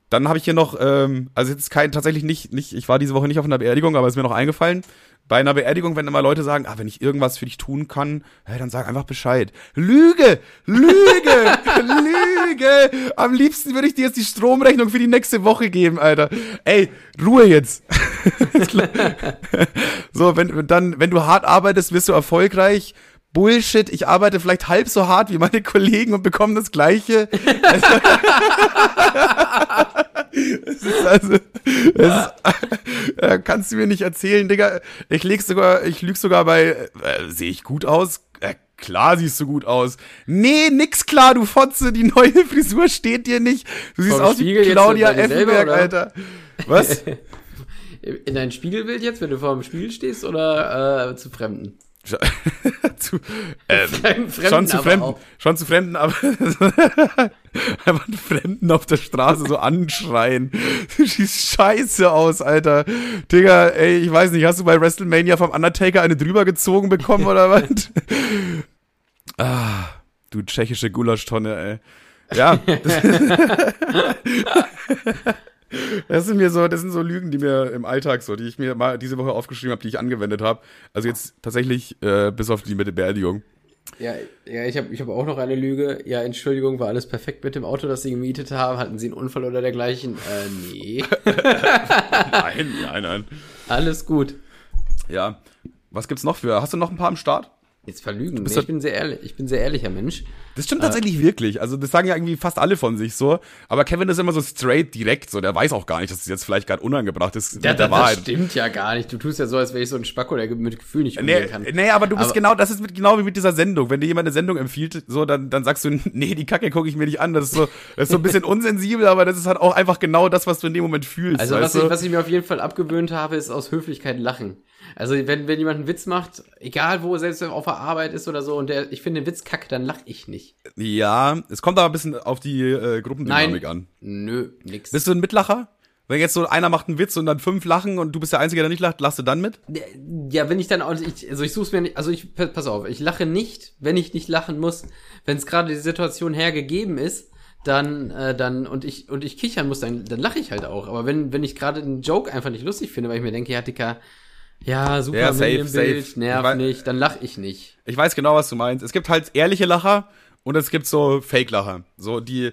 S1: Dann habe ich hier noch, ähm, also jetzt kein, tatsächlich nicht, nicht, ich war diese Woche nicht auf einer Beerdigung, aber es ist mir noch eingefallen. Bei einer Beerdigung, wenn immer Leute sagen, ah, wenn ich irgendwas für dich tun kann, hey, dann sag einfach Bescheid. Lüge! Lüge! *laughs* Lüge! Am liebsten würde ich dir jetzt die Stromrechnung für die nächste Woche geben, Alter. Ey, Ruhe jetzt. *laughs* *laughs* So, wenn, dann, wenn du hart arbeitest, wirst du erfolgreich. Bullshit, ich arbeite vielleicht halb so hart wie meine Kollegen und bekomme das Gleiche. *laughs* Es ist also, es ist, äh, kannst du mir nicht erzählen, Digga. Ich leg sogar, ich lüg sogar bei, äh, sehe ich gut aus? Äh, klar siehst du gut aus. Nee, nix klar, du Fotze, die neue *laughs* Frisur steht dir nicht. Du siehst aus wie
S2: Spiegel
S1: Claudia
S2: selber,
S1: Effenberg? Alter. Was? *laughs*
S2: In dein Spiegelbild jetzt, wenn du vor dem Spiegel stehst oder äh, zu Fremden? *laughs*
S1: zu, ähm,
S2: Fremden,
S1: schon zu Fremden,
S2: auch.
S1: schon zu Fremden, aber *laughs* einfach einen Fremden auf der Straße so anschreien. Du siehst scheiße aus, Alter. Digga, ey, ich weiß nicht, hast du bei WrestleMania vom Undertaker eine drüber gezogen bekommen oder *laughs* was? ah, du tschechische Gulaschtonne, ey. Ja. Das sind mir so, das sind so Lügen, die mir im Alltag so, die ich mir mal diese Woche aufgeschrieben habe, die ich angewendet habe. Also jetzt tatsächlich äh, bis auf die mit der Beerdigung.
S2: Ja, ja ich habe ich hab auch noch eine Lüge. Ja, Entschuldigung, war alles perfekt mit dem Auto, das Sie gemietet haben? Hatten Sie einen Unfall oder dergleichen? Äh, nee. *laughs*
S1: Nein, nein, nein.
S2: alles gut.
S1: Ja. Was gibt's noch für? Hast du noch ein paar am Start?
S2: Jetzt verlügen. Nee, ich bin sehr ehrlich. Ich bin sehr ehrlicher Mensch.
S1: Das stimmt tatsächlich wirklich. Also das sagen ja irgendwie fast alle von sich so. Aber Kevin ist immer so straight direkt so. Der weiß auch gar nicht, dass es jetzt vielleicht gerade unangebracht ist mit
S2: Ja,
S1: der
S2: das, das
S1: Wahrheit.
S2: stimmt ja gar nicht. Du tust ja so, als wäre ich so ein Spacko, der mit Gefühl nicht umgehen
S1: Nee,
S2: kann.
S1: nee, aber du bist
S2: Aber-
S1: genau, das ist mit, genau wie mit dieser Sendung. Wenn dir jemand eine Sendung empfiehlt, so, dann, dann sagst du, *laughs* nee, die Kacke gucke ich mir nicht an. Das ist so, das ist so ein bisschen unsensibel, aber das ist halt auch einfach genau das, was du in dem Moment fühlst.
S2: Also was ich, was ich mir auf jeden Fall abgewöhnt habe, ist aus Höflichkeit lachen. Also wenn, wenn jemand einen Witz macht, egal wo, selbst wenn er auf der Arbeit ist oder so, und der, ich finde den Witz kacke, dann lach ich nicht.
S1: ja, es kommt aber ein bisschen auf die äh, Gruppendynamik
S2: Nein.
S1: an.
S2: Nö, nix.
S1: Bist du ein Mitlacher? Wenn jetzt so einer macht einen Witz und dann fünf lachen und du bist der Einzige, der nicht lacht, lachst du dann mit?
S2: Ja, wenn ich dann auch, ich, also ich suche mir nicht, also ich, pass auf, ich lache nicht, wenn ich nicht lachen muss. Wenn es gerade die Situation hergegeben ist, dann, äh, dann, und ich, und ich kichern muss, dann, dann lache ich halt auch. Aber wenn, wenn ich gerade einen Joke einfach nicht lustig finde, weil ich mir denke, ja, Dicker, Ja, super,
S1: Ja, safe, safe.
S2: nerv nicht, dann lach ich nicht.
S1: Ich weiß genau, was du meinst. Es gibt halt ehrliche Lacher und es gibt so Fake-Lacher. So die.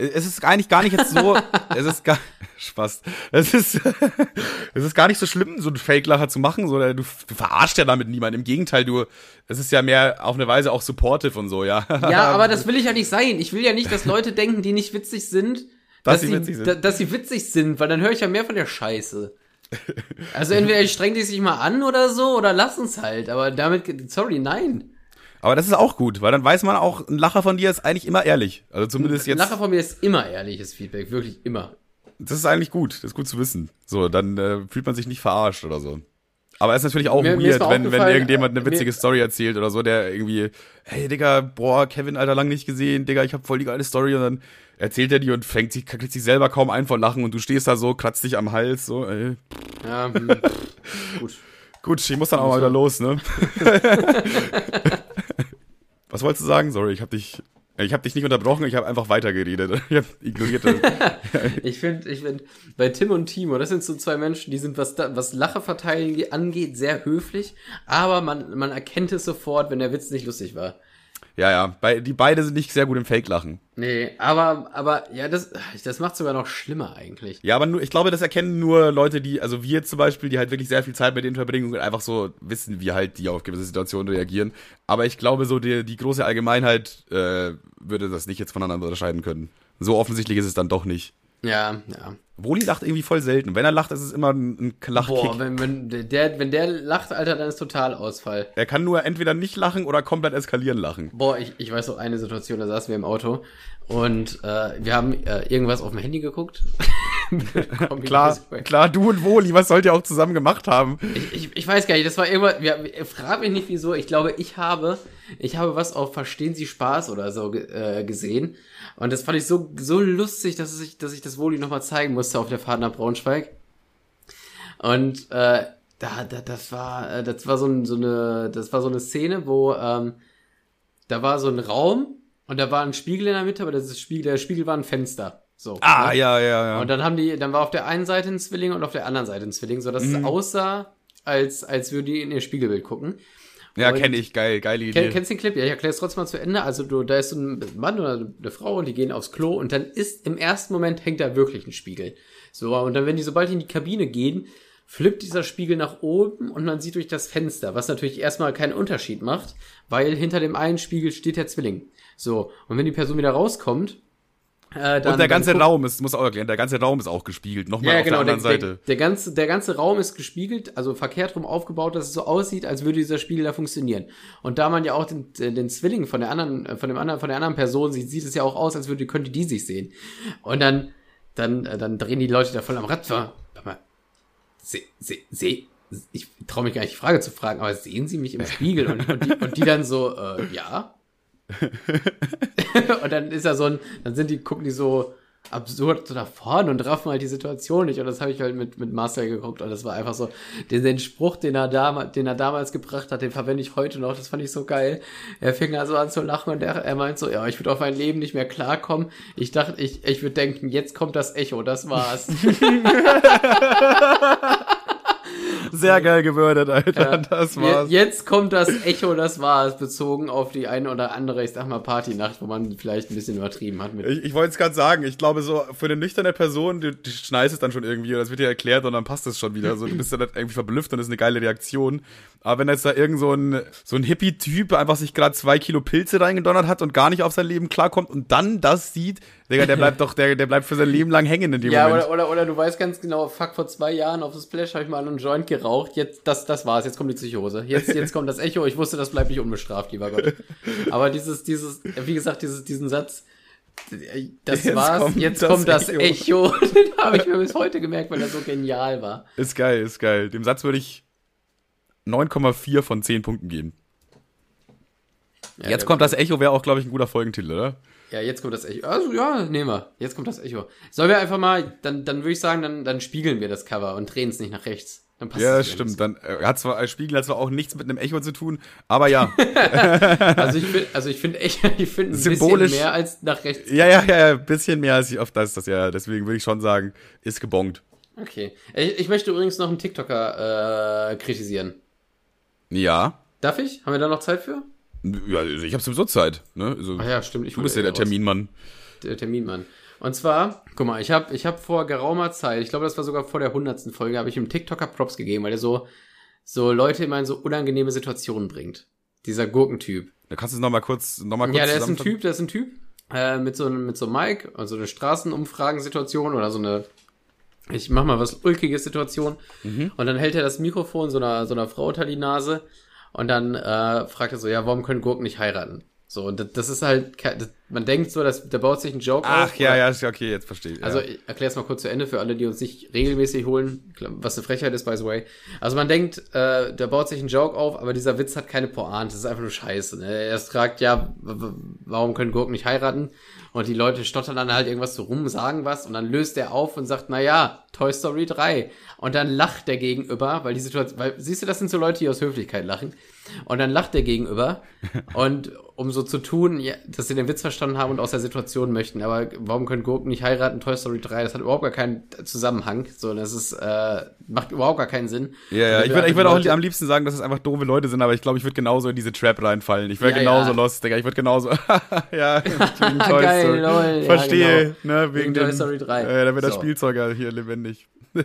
S1: Es ist eigentlich gar nicht jetzt so. *laughs* es ist gar. Spaß. Es ist. *laughs* es ist gar nicht so schlimm, so einen Fake-Lacher zu machen. So, du, du verarschst ja damit niemanden. Im Gegenteil, du. Es ist ja mehr auf eine Weise auch supportive und so, ja.
S2: Ja, *laughs* aber das will ich ja nicht sein. Ich will ja nicht, dass Leute denken, die nicht witzig sind,
S1: Dass sie witzig sind.
S2: da- dass sie witzig sind, weil dann höre ich ja mehr von der Scheiße. Also entweder ich streng die sich mal an oder so, oder lass uns halt. Aber damit, sorry, nein.
S1: Aber das ist auch gut, weil dann weiß man auch, ein Lacher von dir ist eigentlich immer ehrlich. Also zumindest jetzt.
S2: Lacher von mir ist immer ehrliches Feedback, wirklich immer.
S1: Das ist eigentlich gut. Das ist gut zu wissen. So, dann äh, fühlt man sich nicht verarscht oder so. Aber es ist natürlich auch
S2: Mir- mir
S1: weird,
S2: mal
S1: wenn, wenn irgendjemand eine
S2: äh,
S1: witzige
S2: mir-
S1: Story erzählt oder so, der irgendwie, hey Digga, boah, Kevin, Alter, lang nicht gesehen, Digga, ich hab voll die geile Story und dann erzählt er die und fängt sich, kriegt sich selber kaum ein vor Lachen und du stehst da so, kratzt dich am Hals, so, ey.
S2: Ja, hm, *laughs* gut.
S1: Gut, ich muss dann auch mal wieder los, ne? *laughs* Was wolltest du sagen? Sorry, ich hab dich, ich hab dich nicht unterbrochen, ich habe einfach weitergeredet. Ich hab ignoriert. *laughs*
S2: Ich finde, ich finde, bei Tim und Timo, das sind so zwei Menschen, die sind, was, da, was Lache verteilen ge- angeht, sehr höflich, aber man, man erkennt es sofort, wenn der Witz nicht lustig war.
S1: Ja, ja, bei, die beide sind nicht sehr gut im Fake-Lachen.
S2: Nee, aber, aber, ja, das, das macht sogar noch schlimmer eigentlich.
S1: Ja, aber nur, ich glaube, das erkennen nur Leute, die, also wir zum Beispiel, die halt wirklich sehr viel Zeit mit denen verbringen und einfach so wissen, wie halt die auf gewisse Situationen reagieren. Aber ich glaube, so die, die große Allgemeinheit äh, würde das nicht jetzt voneinander unterscheiden können. So offensichtlich ist es dann doch nicht.
S2: Ja, ja.
S1: Woli lacht irgendwie voll selten. Wenn er lacht, ist es immer ein, ein Lachkick.
S2: Boah, wenn, wenn, der, wenn der lacht, Alter, dann ist Totalausfall.
S1: Er kann nur entweder nicht lachen oder komplett eskalieren lachen.
S2: Boah, ich, ich weiß noch eine Situation, da saßen wir im Auto und äh, wir haben äh, irgendwas auf dem Handy geguckt. *laughs*
S1: Klar, klar, du und Woli, was sollt ihr auch zusammen gemacht haben?
S2: Ich, ich, ich weiß gar nicht, das war irgendwas, wir, frag mich nicht wieso, ich glaube, ich habe, ich habe was auf Verstehen Sie Spaß oder so äh, gesehen und das fand ich so, so lustig, dass ich, dass ich das Woli nochmal zeigen musste auf der Fahrt nach Braunschweig und äh, da, da, das war, äh, das war so, ein, so eine, das war so eine Szene, wo ähm, da war so ein Raum und da war ein Spiegel in der Mitte, aber das Spiegel, der Spiegel war ein Fenster. So.
S1: Ah,
S2: ne?
S1: ja, ja, ja.
S2: Und dann haben die, dann war auf der einen Seite ein Zwilling und auf der anderen Seite ein Zwilling, so dass
S1: Mhm.
S2: es aussah, als, als würde die in ihr Spiegelbild gucken.
S1: Ja, kenne ich, geil, geile Idee.
S2: Ken, kennst du den Clip? Ja, ich erkläre es trotzdem mal zu Ende. Also du, da ist so ein Mann oder eine Frau und die gehen aufs Klo und dann ist im ersten Moment hängt da wirklich ein Spiegel. So, und dann, wenn die, sobald die in die Kabine gehen, flippt dieser Spiegel nach oben und man sieht durch das Fenster, was natürlich erstmal keinen Unterschied macht, weil hinter dem einen Spiegel steht der Zwilling. So, und wenn die Person wieder rauskommt, äh, dann,
S1: und der ganze Raum ist, muss auch erklären, der ganze Raum ist auch gespiegelt. Nochmal
S2: ja,
S1: auf
S2: genau,
S1: der
S2: der,
S1: anderen
S2: der,
S1: Seite.
S2: der, ganze, der ganze Raum ist gespiegelt, also verkehrt rum aufgebaut, dass es so aussieht, als würde dieser Spiegel da funktionieren. Und da man ja auch den, den Zwilling von der anderen, äh, von dem anderen, von der anderen Person sieht, sieht es ja auch aus, als würde, könnte die sich sehen. Und dann, dann, äh, dann drehen die Leute da voll am Rad. Warte mal, seh, seh, seh, ich traue mich gar nicht, die Frage zu fragen, aber sehen Sie mich im Spiegel? Und, und, die, und die dann so, äh, ja. *laughs* *laughs* und dann ist da so ein, dann sind die, gucken die so absurd so nach vorne und raffen halt die Situation nicht. Und das habe ich halt mit, mit Marcel geguckt und das war einfach so, den, den Spruch, den er, dam den er damals gebracht hat, den verwende ich heute noch, das fand ich so geil. Er fing also an zu lachen und er, er meint so, ja, ich würde auf mein Leben nicht mehr klarkommen. Ich dachte, ich, ich würde denken, jetzt kommt das Echo, das war's. *laughs*
S1: Sehr geil gewürdet, Alter. Das
S2: Je,
S1: war's.
S2: jetzt kommt das Echo, das war's, bezogen auf die eine oder andere, ich sag mal, Partynacht, wo man vielleicht ein bisschen übertrieben hat mit
S1: Ich, ich wollte es gerade sagen, ich glaube so, für eine nüchterne Person, du, du schneist es dann schon irgendwie, das wird dir erklärt und dann passt es schon wieder. So, du bist dann irgendwie verblüfft und das ist eine geile Reaktion. Aber wenn jetzt da irgend so ein, so ein Hippie-Typ einfach sich gerade zwei Kilo Pilze reingedonnert hat und gar nicht auf sein Leben klarkommt und dann das sieht, Digga, der bleibt *laughs* doch, der, der bleibt für sein Leben lang hängen in dem
S2: Ja,
S1: Moment.
S2: oder, oder, oder du weißt ganz genau, fuck, vor zwei Jahren auf das Splash habe ich mal einen Joint geraucht, jetzt, das, das war's, jetzt kommt die Psychose. Jetzt, jetzt kommt das Echo, ich wusste, das bleibt nicht unbestraft, lieber Gott. *laughs* Aber dieses, dieses, wie gesagt, dieses, diesen Satz, das
S1: Jetzt
S2: war's,
S1: kommt
S2: jetzt
S1: das
S2: kommt das
S1: Echo.
S2: Echo, *laughs* den habe ich mir bis heute gemerkt, weil er so genial war.
S1: Ist geil, ist geil. Dem Satz würde ich 9,4 von 10 Punkten geben.
S2: Ja,
S1: Jetzt kommt das Echo, wäre auch, glaube ich, ein guter Folgentitel, oder?
S2: Ja, jetzt kommt das Echo. Also ja, nehmen wir. Jetzt kommt das Echo. Sollen wir einfach mal, dann, dann würde ich sagen, dann, dann spiegeln wir das Cover und drehen es nicht nach rechts. Dann passt
S1: Ja, stimmt. Dann äh, hat zwar als Spiegel hat zwar auch nichts mit einem Echo zu tun, aber ja. *laughs*
S2: Also ich finde, also ich finde echt, *laughs* ich finde ein
S1: Symbolisch-
S2: bisschen mehr als nach rechts.
S1: ja, ja, ja, ja, ein bisschen mehr als ich oft das ist das ja. Deswegen würde ich schon sagen, ist gebongt.
S2: Okay. Ich, ich möchte übrigens noch einen TikToker äh, kritisieren.
S1: Ja.
S2: Darf ich? Haben wir da noch Zeit für?
S1: Ja, ich habe sowieso Zeit. Ne? Also,
S2: Ach ja, stimmt. Ich
S1: du bist ja der
S2: raus.
S1: Terminmann.
S2: Der Terminmann. Und zwar, guck mal, ich habe ich hab vor geraumer Zeit, ich glaube, das war sogar vor der hundertsten Folge, habe ich einem TikToker Props gegeben, weil der so, so Leute immer in so unangenehme Situationen bringt. Dieser Gurkentyp.
S1: Da kannst du es nochmal kurz, noch mal kurz
S2: Ja, der ist ein? Typ, der ist ein Typ. Äh, mit so einem, mit so einem Mic, also eine Straßenumfragensituation oder so eine, ich mach mal was ulkiges Situation.
S1: Mhm.
S2: Und dann hält er das Mikrofon so einer, so einer Frau unter die Nase und dann äh, fragt er so, ja, warum können Gurken nicht heiraten? So, und das, das ist halt, das, man denkt so, dass, der baut sich einen Joke
S1: Ach
S2: auf.
S1: ja,
S2: oder-
S1: ja, ist ja okay, jetzt verstehe ich.
S2: Also
S1: ja.
S2: ich erkläre es mal kurz zu Ende für alle, die uns nicht regelmäßig holen, was eine Frechheit ist, by the way. Also man denkt, äh, der baut sich einen Joke auf, aber dieser Witz hat keine Pointe, das ist einfach nur Scheiße. Ne? Er fragt, ja, warum können Gurken nicht heiraten? Und die Leute stottern dann halt irgendwas so rum, sagen was und dann löst er auf und sagt, na ja, Toy Story 3. Und dann lacht der Gegenüber, weil die Situation, weil, siehst du, das sind so Leute, die aus Höflichkeit lachen. Und dann lacht der Gegenüber *laughs* und um so zu tun, ja, dass sie den Witz verstanden haben und aus der Situation möchten. Aber warum können Gurken nicht heiraten? Toy Story 3, das hat überhaupt gar keinen Zusammenhang. So, das ist, äh, macht überhaupt gar keinen Sinn.
S1: Ja, ja,
S2: Und
S1: ich würde ich würd auch am liebsten sagen, dass es einfach doofe Leute sind, aber ich glaube, ich würde genauso in diese Trap reinfallen. Ich wäre
S2: Ja,
S1: genauso
S2: ja.
S1: lost, Digga. Ich würde genauso. *laughs* ja, wegen *laughs* Toy
S2: Geil,
S1: Story.
S2: lol, ja,
S1: Verstehe, ne, wegen,
S2: Wegen Toy Story 3.
S1: Äh, da wird der
S2: So.
S1: Spielzeuger hier lebendig. *laughs*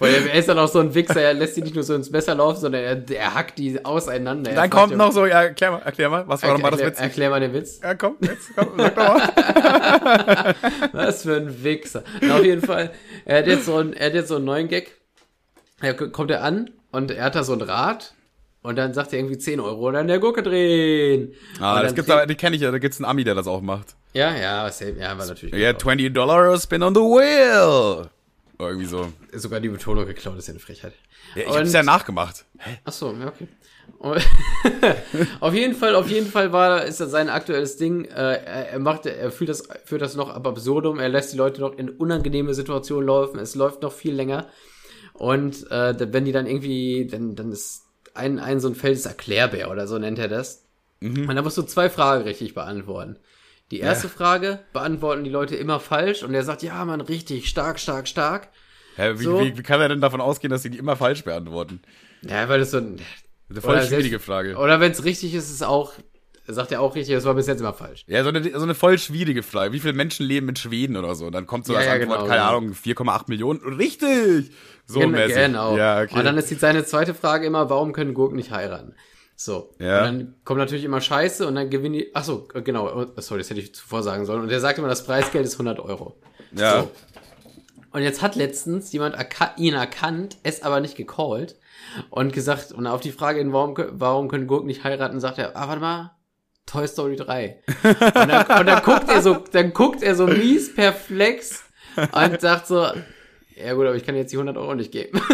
S2: Er ist dann auch so ein Wichser, er lässt die nicht nur so ins Messer laufen, sondern er, er hackt die auseinander. Er
S1: Dann kommt noch so, ja, erklär mal, erklär mal, was war nochmal das Witz?
S2: erklär mal den Witz.
S1: Ja, komm, jetzt, komm, sag doch mal. *laughs*
S2: Was für ein Wichser. Na, auf jeden Fall, er hat jetzt so einen, er hat jetzt so einen neuen Gag. Er kommt er an und er hat da so ein Rad und dann sagt er irgendwie 10 Euro und dann der Gurke drehen.
S1: Ah, das gibt's aber, die kenne ich ja, da gibt's einen Ami, der das auch macht.
S2: Ja, ja, was, ja, war natürlich.
S1: Ja,
S2: geklaut.
S1: 20 Dollar spin on the wheel. Oder irgendwie so.
S2: Sogar die Betonung geklaut ist ja eine Frechheit.
S1: Ja, ich
S2: Und-
S1: hab's ja nachgemacht.
S2: Ach so, ja, okay. *laughs* Auf jeden Fall, auf jeden Fall war, ist das sein aktuelles Ding. Äh, er, macht, er führt das, führt das noch ab absurdum. Er lässt die Leute noch in unangenehme Situationen laufen. Es läuft noch viel länger. Und äh, wenn die dann irgendwie, dann, dann ist ein, ein so ein Feld ist Erklärbär oder so nennt er das. Und da musst du zwei Fragen richtig beantworten. Die erste Frage beantworten die Leute immer falsch und er sagt, ja, man, richtig, stark, stark, stark.
S1: Hä, wie,
S2: So.
S1: wie, wie kann er denn davon ausgehen, dass sie die immer falsch beantworten?
S2: Ja, weil das so ein,
S1: Eine voll schwierige
S2: selbst-
S1: Frage.
S2: Oder wenn es richtig ist, ist es auch, sagt er auch richtig, das war bis jetzt immer falsch.
S1: Ja, so eine, so eine voll schwierige Frage. Wie viele Menschen leben in Schweden oder so? Und dann kommt so
S2: Ja,
S1: als
S2: ja,
S1: Antwort,
S2: genau,
S1: keine
S2: genau.
S1: Ahnung, 4,8 Millionen. Richtig! So
S2: Gen-
S1: mäßig.
S2: Genau.
S1: Ja, okay.
S2: Und dann ist die, seine zweite Frage immer, warum können Gurken nicht heiraten? So.
S1: Ja.
S2: Und dann kommt natürlich immer Scheiße und dann gewinnen die, ach so, genau, oh, sorry, das hätte ich zuvor sagen sollen. Und der sagt immer, das Preisgeld ist 100 Euro.
S1: ja.
S2: So. Und jetzt hat letztens jemand erka ihn erkannt, es aber nicht gecallt und gesagt, und auf die Frage, warum, warum können Gurken nicht heiraten, sagt er, ah, warte mal, Toy Story 3. und, dann, und dann guckt er so, dann guckt er so mies perplex und sagt so, ja gut, aber ich kann jetzt die 100 Euro nicht geben. *laughs*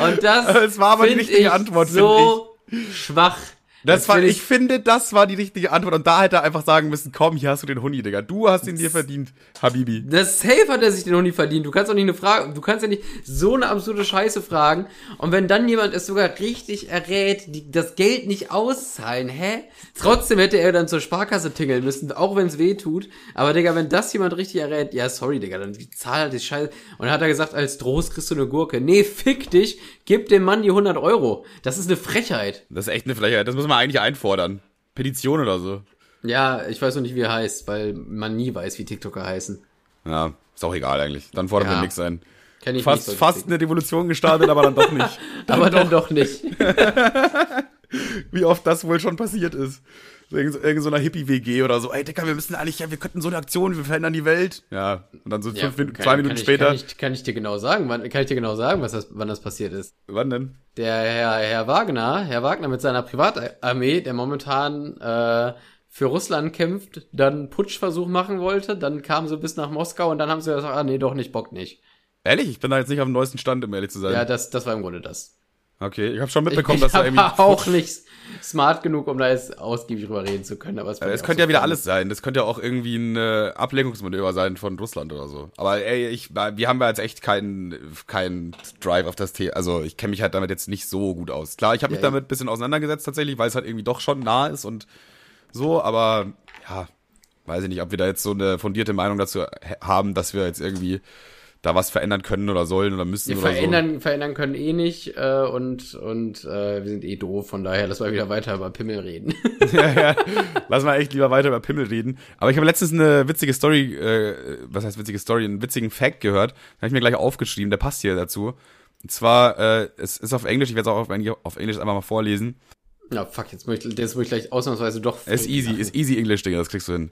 S2: und das,
S1: Es war aber die richtige
S2: ich
S1: Antwort,
S2: so schwach.
S1: Das war, ich finde, das war die richtige Antwort. Und da hätte er einfach sagen müssen, komm, hier hast du den Huni, Digga. Du hast ihn dir verdient, Habibi.
S2: Das Safe hat er sich den nie verdient. Du kannst doch nicht eine Frage, du kannst ja nicht so eine absurde Scheiße fragen. Und wenn dann jemand es sogar richtig errät, die das Geld nicht auszahlen, hä? Trotzdem hätte er dann zur Sparkasse tingeln müssen, auch wenn es weh tut. Aber Digga, wenn das jemand richtig errät, ja, sorry, Digga, dann zahl halt die Scheiße. Und dann hat er gesagt, als Trost kriegst du eine Gurke. Nee, fick dich, gib dem Mann die 100 Euro. Das ist eine Frechheit.
S1: Das ist echt eine Frechheit. Das muss man eigentlich einfordern. Petition oder so.
S2: Ja, ich weiß noch nicht, wie er heißt, weil man nie weiß, wie TikToker heißen.
S1: Ja, ist auch egal eigentlich. Dann fordern
S2: Ja.
S1: wir nichts ein.
S2: Kenn ich
S1: Fast,
S2: nicht.
S1: fast eine Revolution gestartet, aber dann doch nicht. *laughs*
S2: aber dann doch nicht. *laughs*
S1: Wie oft das wohl schon passiert ist. So Irgend, irgend so einer Hippie-WG oder so. Ey, Digga, wir müssen eigentlich, ja, wir könnten so eine Aktion, wir verändern die Welt. Ja, und dann so
S2: Ja,
S1: fünf
S2: kann-
S1: zwei
S2: kann
S1: Minuten
S2: ich,
S1: später.
S2: Kann ich, kann ich dir genau sagen, wann, kann ich dir genau sagen, was das, wann das passiert ist.
S1: Wann denn?
S2: Der Herr, Herr Wagner, Herr Wagner mit seiner Privatarmee, der momentan äh, für Russland kämpft, dann einen Putschversuch machen wollte, dann kam sie bis nach Moskau und dann haben sie gesagt, ah nee, doch nicht, Bock nicht.
S1: Ehrlich, ich bin da jetzt nicht auf dem neuesten Stand, um ehrlich zu sein.
S2: Ja, das, das war im Grunde das.
S1: Okay, ich habe schon
S2: Ich,
S1: mitbekommen,
S2: ich
S1: dass da irgendwie. *laughs*
S2: auch nicht smart genug, um da jetzt ausgiebig drüber reden zu können. Aber es,
S1: Ja, Es könnte ja wieder alles sein. Das könnte ja auch irgendwie ein äh, Ablenkungsmanöver sein von Russland oder so. Aber ey, ich, wir haben ja jetzt echt keinen keinen Drive auf das Thema. Also ich kenne mich halt damit jetzt nicht so gut aus. Klar, ich habe mich
S2: Ja,
S1: damit ein bisschen auseinandergesetzt tatsächlich, weil es halt irgendwie doch schon nah ist und so. Aber ja, weiß ich nicht, ob wir da jetzt so eine fundierte Meinung dazu haben, dass wir jetzt irgendwie da was verändern können oder sollen oder müssen
S2: wir
S1: oder
S2: verändern,
S1: so.
S2: Verändern können eh nicht äh, und, und äh, wir sind eh doof, von daher lass mal wieder weiter über Pimmel reden. *laughs*
S1: ja, ja. Lass mal echt lieber weiter über Pimmel reden. Aber ich habe letztens eine witzige Story, äh, was heißt witzige Story, einen witzigen Fact gehört. Den habe ich mir gleich aufgeschrieben, der passt hier dazu. Und zwar, äh, es ist auf Englisch, ich werde es auch auf, auf Englisch einfach mal vorlesen.
S2: Ja, fuck, jetzt muss ich, jetzt muss ich gleich ausnahmsweise doch.
S1: Ist easy, ist easy English, Digga, das kriegst du hin.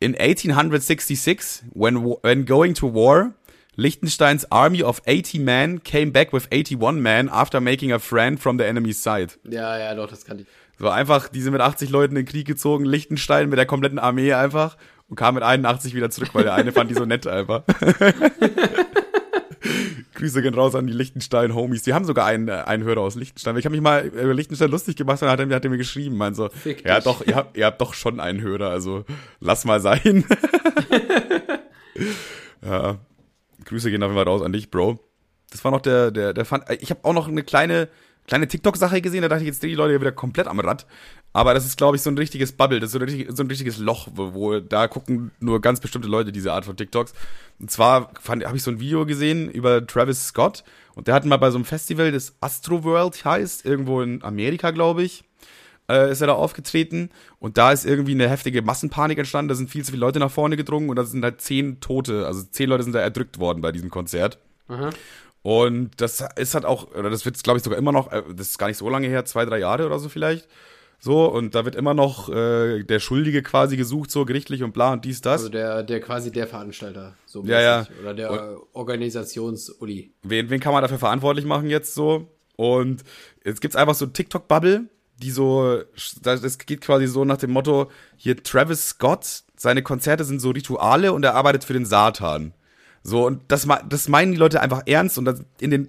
S1: In 1866, when, when going to war, Liechtensteins army of 80 men came back with 81 men after making a friend from the enemy's side.
S2: Ja, ja, doch, das kann ich.
S1: So einfach, die sind mit 80 Leuten in den Krieg gezogen, Liechtenstein mit der kompletten Armee einfach und kam mit 81 wieder zurück, weil der eine fand die so nett einfach. *laughs* Grüße gehen raus an die Liechtenstein-Homies. Die haben sogar einen, äh, einen Hörer aus Liechtenstein. Ich habe mich mal über Liechtenstein lustig gemacht und hat er, hat er mir geschrieben, meint so, Fick ja dich. doch, ihr habt, ihr habt doch schon einen Hörer, also lass mal sein. *laughs* ja, Grüße gehen auf jeden Fall raus an dich, Bro. Das war noch der, der, der fand. Ich habe auch noch eine kleine, kleine TikTok-Sache gesehen, da dachte ich, jetzt drehen die Leute wieder komplett am Rad. Aber das ist, glaube ich, so ein richtiges Bubble, das ist so ein, richtig, so ein richtiges Loch, wo, wo da gucken nur ganz bestimmte Leute diese Art von TikToks. Und zwar habe ich so ein Video gesehen über Travis Scott und der hat mal bei so einem Festival, das Astroworld heißt, irgendwo in Amerika, glaube ich, äh, ist er da aufgetreten und da ist irgendwie eine heftige Massenpanik entstanden, da sind viel zu viele Leute nach vorne gedrungen und da sind halt zehn Tote, also zehn Leute sind da erdrückt worden bei diesem Konzert. Aha. Und das ist halt auch, oder das wird glaube ich sogar immer noch, äh, das ist gar nicht so lange her, zwei, drei Jahre oder so vielleicht. So, und da wird immer noch äh, der Schuldige quasi gesucht, so gerichtlich und bla und dies, das.
S2: Also der, der quasi der Veranstalter, so
S1: ja, ja.
S2: Oder der Organisations-Uli.
S1: Wen, wen kann man dafür verantwortlich machen jetzt so? Und jetzt gibt's einfach so TikTok-Bubble, die so, das geht quasi so nach dem Motto, hier Travis Scott, seine Konzerte sind so Rituale und er arbeitet für den Satan. So, und das, das meinen die Leute einfach ernst und in den,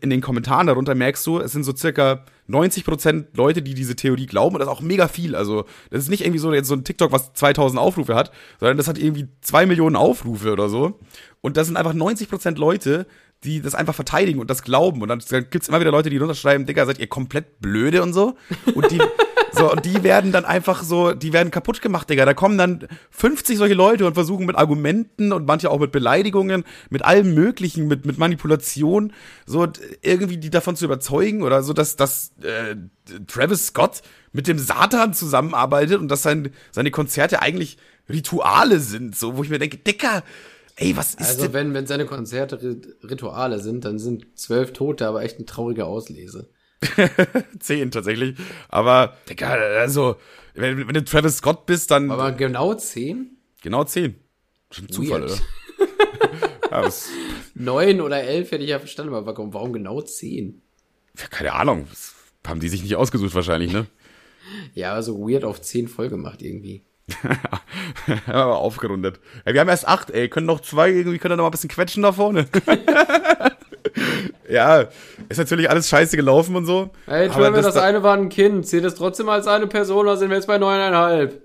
S1: in den Kommentaren darunter merkst du, es sind so circa 90% Leute, die diese Theorie glauben und das ist auch mega viel. Also, das ist nicht irgendwie so jetzt so ein TikTok, was 2000 Aufrufe hat, sondern das hat irgendwie 2 Millionen Aufrufe oder so. Und das sind einfach 90% Leute, die das einfach verteidigen und das glauben. Und dann gibt's immer wieder Leute, die runterschreiben, Digga, seid ihr komplett blöde und so. Und die, *laughs* so, und die werden dann einfach so, die werden kaputt gemacht, Digga. Da kommen dann 50 solche Leute und versuchen mit Argumenten und manche auch mit Beleidigungen, mit allem Möglichen, mit, mit Manipulation, so irgendwie die davon zu überzeugen oder so, dass, dass äh, Travis Scott mit dem Satan zusammenarbeitet und dass sein, seine Konzerte eigentlich Rituale sind, so, wo ich mir denke, Dicker, Ey, was ist
S2: Also, wenn, wenn seine Konzerte Rituale sind, dann sind zwölf Tote aber echt eine traurige Auslese. *laughs*
S1: zehn tatsächlich. Aber, Digga, also, wenn, wenn du Travis Scott bist, dann.
S2: Aber genau zehn?
S1: Genau zehn. Schon Zufall, Weird. oder? *laughs*
S2: Neun oder elf hätte ich ja verstanden, aber warum, warum genau zehn?
S1: Ja, keine Ahnung. Das haben die sich nicht ausgesucht wahrscheinlich, ne?
S2: ja, also weird auf zehn voll gemacht irgendwie. *laughs*
S1: aber aufgerundet. Ey, wir haben erst acht, ey. Können noch zwei irgendwie, können noch mal ein bisschen quetschen da vorne. *laughs* ja, ist natürlich alles scheiße gelaufen und so.
S2: Hey, aber das, das eine war ein Kind. Zählt es trotzdem als eine Person oder sind wir jetzt bei neuneinhalb?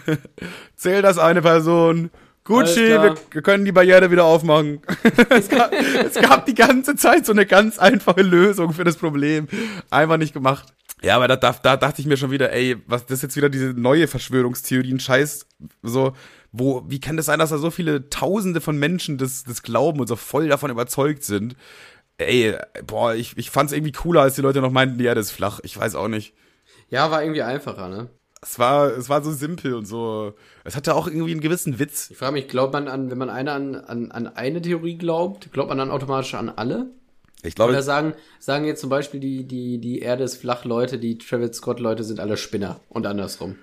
S2: *laughs*
S1: Zählt das eine Person. Gucci, wir, wir, können die Barriere wieder aufmachen. es, gab, es gab die ganze Zeit so eine ganz einfache Lösung für das Problem. Einfach nicht gemacht. Ja, aber da, da, da dachte ich mir schon wieder, ey, was das ist jetzt wieder diese neue Verschwörungstheorien, Scheiß, so, wo, wie kann das sein, dass da so viele Tausende von Menschen das, das glauben und so voll davon überzeugt sind? Ey, boah, ich, ich fand's irgendwie cooler, als die Leute noch meinten, die Erde ist flach. Ich weiß auch nicht.
S2: Ja, war irgendwie einfacher, ne?
S1: Es war, es war so simpel und so. Es hatte auch irgendwie einen gewissen Witz.
S2: Ich frage mich, glaubt man an, wenn man eine an, an, an eine Theorie glaubt, glaubt man dann automatisch an alle?
S1: Ich glaube.
S2: Oder sagen, sagen jetzt zum Beispiel die, die, die Erde ist flach Leute, die Travis Scott Leute sind alle Spinner und andersrum.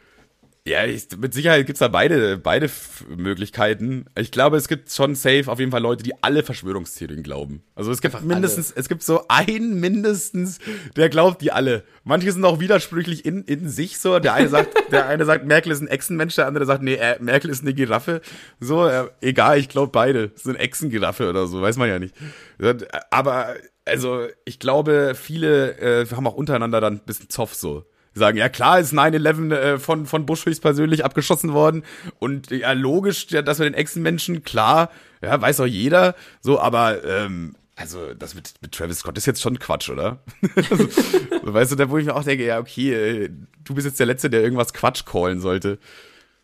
S1: Ja, ich, mit Sicherheit gibt's da beide, beide Möglichkeiten. Ich glaube, es gibt schon safe auf jeden Fall Leute, die alle Verschwörungstheorien glauben. Also es gibt Einfach mindestens, alle. es gibt so einen mindestens, der glaubt die alle. Manche sind auch widersprüchlich in, in sich so. Der eine sagt, *laughs* der eine sagt, Merkel ist ein Echsenmensch, der andere sagt, nee, äh, Merkel ist eine Giraffe. So, äh, egal, ich glaube beide. sind Echsengiraffe oder so, weiß man ja nicht. Aber, also, ich glaube, viele äh, haben auch untereinander dann ein bisschen Zoff so sagen, ja klar ist 9-11 äh, von, von Bush höchstpersönlich abgeschossen worden und ja logisch, ja, dass wir den Echsenmenschen, klar, ja, weiß auch jeder, so, aber ähm, also das mit, mit Travis Scott ist jetzt schon Quatsch, oder? *laughs* also, weißt du, da wo ich mir auch denke, ja okay, äh, du bist jetzt der Letzte, der irgendwas Quatsch callen sollte.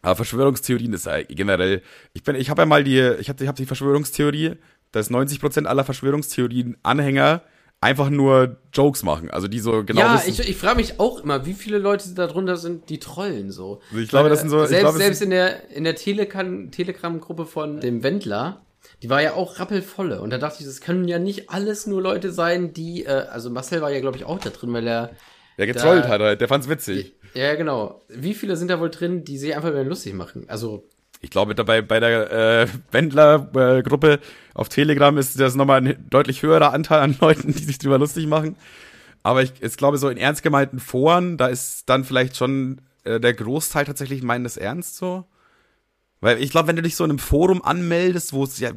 S1: Aber Verschwörungstheorien ist ja generell. Ich bin, ich habe ja mal die, ich habe ich hab die Verschwörungstheorie, dass 90% aller Verschwörungstheorien Anhänger einfach nur Jokes machen. Also die so genau
S2: ja,
S1: wissen.
S2: ich, ich frage mich auch immer, wie viele Leute da drunter sind, die trollen so.
S1: Also ich glaube, das sind so-
S2: Selbst,
S1: glaube, es
S2: selbst in der, in der Telegram- Telegram-Gruppe von dem Wendler, die war ja auch rappelvolle. Und da dachte ich, das können ja nicht alles nur Leute sein, die, äh, also Marcel war ja, glaube ich, auch da drin, weil er,
S1: der getrollt
S2: da-
S1: hat halt, der fand's witzig.
S2: ja, genau. Wie viele sind da wohl drin, die sich einfach wieder lustig machen? Also,
S1: Ich glaube, dabei bei der äh, Wendler-Gruppe auf Telegram ist das nochmal ein deutlich höherer Anteil an Leuten, die sich drüber lustig machen. Aber ich, ich glaube, so in ernst gemeinten Foren, da ist dann vielleicht schon äh, der Großteil tatsächlich meint es ernst so. Weil ich glaube, wenn du dich so in einem Forum anmeldest, wo es ja,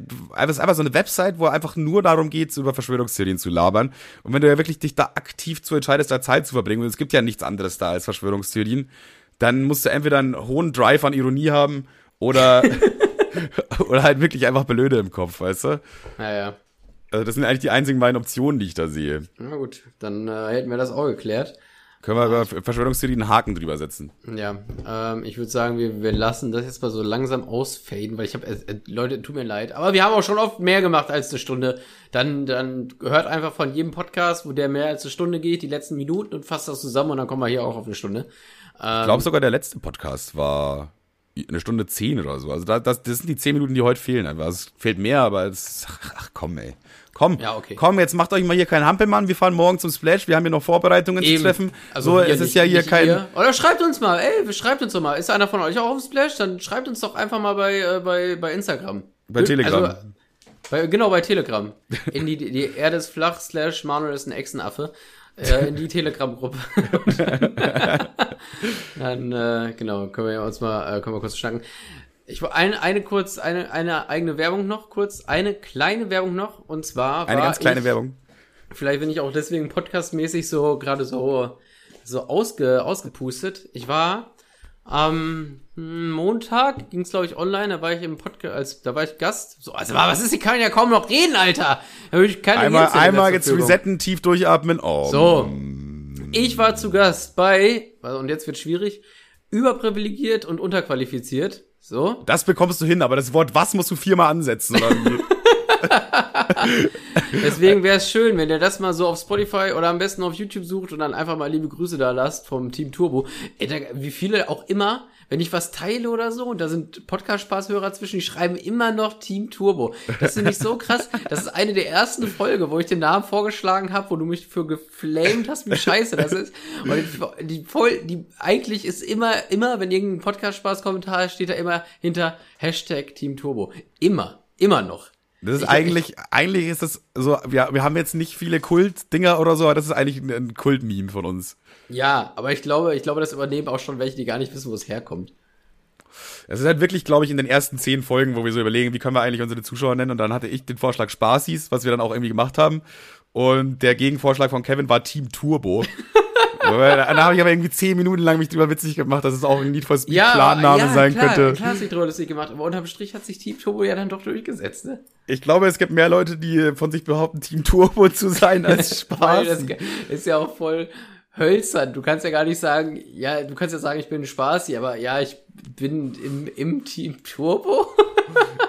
S1: ist einfach so eine Website, wo einfach nur darum geht, über Verschwörungstheorien zu labern. Und wenn du ja wirklich dich da aktiv zu entscheidest, da Zeit zu verbringen, und es gibt ja nichts anderes da als Verschwörungstheorien, dann musst du entweder einen hohen Drive an Ironie haben oder, *laughs* oder halt wirklich einfach Blöde im Kopf, weißt du?
S2: naja.
S1: Also das sind eigentlich die einzigen beiden Optionen, die ich da sehe.
S2: Na gut, dann äh, hätten wir das auch geklärt.
S1: Können wir über Verschwörungstheorien einen Haken drüber setzen.
S2: Ja, ähm, ich würde sagen, wir, wir lassen das jetzt mal so langsam ausfaden, weil ich habe, äh, äh, Leute, tut mir leid, aber wir haben auch schon oft mehr gemacht als eine Stunde. Dann, dann hört einfach von jedem Podcast, wo der mehr als eine Stunde geht, die letzten Minuten und fasst das zusammen und dann kommen wir hier auch auf eine Stunde.
S1: Ich glaube sogar der letzte Podcast war eine Stunde zehn oder so. Also da, das, das sind die zehn Minuten, die heute fehlen einfach. Also es fehlt mehr, aber es, ach, ach komm, ey. Komm,
S2: Ja, okay.
S1: komm, jetzt macht euch mal hier keinen Hampelmann. Wir fahren morgen zum Splash. Wir haben hier noch Vorbereitungen zu treffen. so,
S2: wir
S1: es ist
S2: nicht-
S1: ja hier kein.
S2: ihr. Oder schreibt uns mal, ey, schreibt uns doch mal. Ist einer von euch auch auf Splash? Dann schreibt uns doch einfach mal bei, äh, bei, bei Instagram.
S1: Bei Telegram.
S2: Also, bei, genau, bei Telegram. In die, die Erde ist flach, slash Manuel ist ein Echsenaffe. Äh, in die Telegram-Gruppe. *laughs* Dann, äh, genau, können wir uns mal, äh, können wir kurz schnacken. Ich eine, eine kurz, eine, eine eigene Werbung noch, kurz, eine kleine Werbung noch, und zwar
S1: Eine
S2: war
S1: ganz kleine
S2: ich,
S1: Werbung.
S2: Vielleicht bin ich auch deswegen podcastmäßig so gerade so so ausge, ausgepustet. Ich war am Montag ging's glaube ich online, da war ich im Podcast, als da war ich Gast. So, also was ist, ich kann ja kaum noch reden, Alter. Da ich keine
S1: Einmal, einmal jetzt resetten, tief durchatmen. Oh.
S2: So. Ich war zu Gast bei, und jetzt wird schwierig, überprivilegiert und unterqualifiziert. So.
S1: Das bekommst du hin, aber das Wort was musst du viermal ansetzen. Oder? *laughs*
S2: Deswegen wäre es schön, wenn ihr das mal so auf Spotify oder am besten auf YouTube sucht und dann einfach mal liebe Grüße da lasst vom Team Turbo. Ey, da, wie viele auch immer, wenn ich was teile oder so, und da sind Podcast-Spaßhörer zwischen, die schreiben immer noch Team Turbo. Das finde ich so krass. Das ist eine der ersten Folge, wo ich den Namen vorgeschlagen habe, wo du mich für geflamed hast, wie scheiße das ist. Und die, voll, die eigentlich ist immer, immer, wenn irgendein Podcast-Spaß-Kommentar ist, steht da immer hinter Hashtag Team Turbo. Immer. Immer noch.
S1: Das ist
S2: Ich-
S1: eigentlich, eigentlich ist das so, wir, wir haben jetzt nicht viele Kult-Dinger oder so, aber das ist eigentlich ein, ein Kult-Meme von uns.
S2: Ja, aber ich glaube, ich glaube, das übernehmen auch schon welche, die gar nicht wissen, wo es herkommt.
S1: Es ist halt wirklich, glaube ich, in den ersten zehn Folgen, wo wir so überlegen, wie können wir eigentlich unsere Zuschauer nennen. Und dann hatte ich den Vorschlag Spaßis, was wir dann auch irgendwie gemacht haben. Und der Gegenvorschlag von Kevin war Team Turbo. *laughs* Da habe ich aber irgendwie zehn Minuten lang mich drüber witzig gemacht, dass es auch ein Need for Speed Planname sein
S2: klar,
S1: könnte.
S2: Klar, hast du dich drüber lustig gemacht, aber unterm Strich hat sich Team Turbo ja dann doch durchgesetzt, ne?
S1: Ich glaube, es gibt mehr Leute, die von sich behaupten, Team Turbo zu sein als *laughs* Spaß.
S2: das ist ja auch voll hölzern. Du kannst ja gar nicht sagen, ja, du kannst ja sagen, ich bin ein Spaßi, aber ja, ich bin im, im Team Turbo.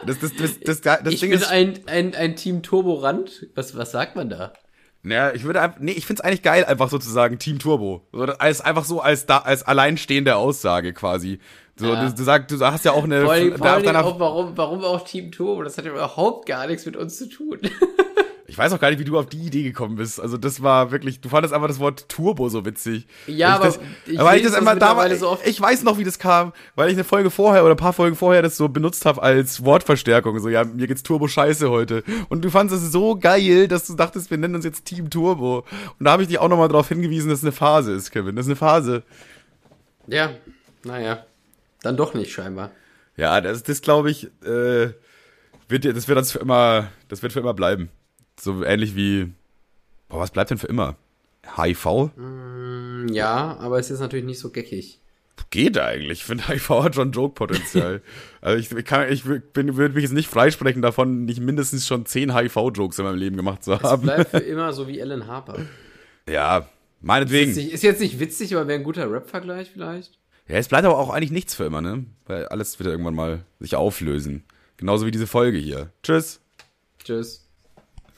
S1: Das, das, das, das, das
S2: ich
S1: Ding
S2: bin
S1: ist,
S2: ein, ein, ein Team Turbo-Rand. Was, was sagt man da?
S1: Naja, ich würde einfach, nee, ich find's eigentlich geil, einfach sozusagen Team Turbo. So, als, einfach so als, da, als alleinstehende Aussage quasi. So,
S2: Ja.
S1: du, du sagst, du hast ja auch eine,
S2: Vor allem, vor allem auch, warum, warum auch Team Turbo? Das hat ja überhaupt gar nichts mit uns zu tun. *laughs*
S1: ich weiß auch gar nicht, wie du auf die Idee gekommen bist. Also, das war wirklich, du fandest einfach das Wort Turbo so witzig.
S2: Ja,
S1: Weil ich
S2: aber
S1: das,
S2: ich
S1: weil ich
S2: das
S1: immer da war,
S2: mittlerweile so oft.
S1: ich weiß noch, wie das kam, weil ich eine Folge vorher oder ein paar Folgen vorher das so benutzt habe als Wortverstärkung. So, ja, mir geht's Turbo scheiße heute. Und du fandest es so geil, dass du dachtest, wir nennen uns jetzt Team Turbo. Und da habe ich dich auch nochmal darauf hingewiesen, dass es eine Phase ist, Kevin. Das ist eine Phase.
S2: ja, naja. Dann doch nicht, scheinbar.
S1: Ja, das, das glaube ich, äh, wird, das wird uns für immer, das wird für immer bleiben. So ähnlich wie, boah, was bleibt denn für immer? HIV?
S2: Hm, Ja, aber es ist natürlich nicht so geckig.
S1: Geht eigentlich. Ich finde, HIV hat schon Joke-Potenzial. *laughs* also ich, ich, kann, ich bin, würde mich jetzt nicht freisprechen davon, nicht mindestens schon zehn HIV-Jokes in meinem Leben gemacht zu
S2: Es
S1: haben.
S2: bleibt für *laughs* immer so wie Ellen Harper.
S1: Ja, meinetwegen.
S2: Ist, nicht- ist jetzt nicht witzig, aber wäre ein guter Rap-Vergleich vielleicht.
S1: Ja, es bleibt aber auch eigentlich nichts für immer, ne? Weil alles wird irgendwann mal sich auflösen. Genauso wie diese Folge hier. Tschüss.
S2: Tschüss.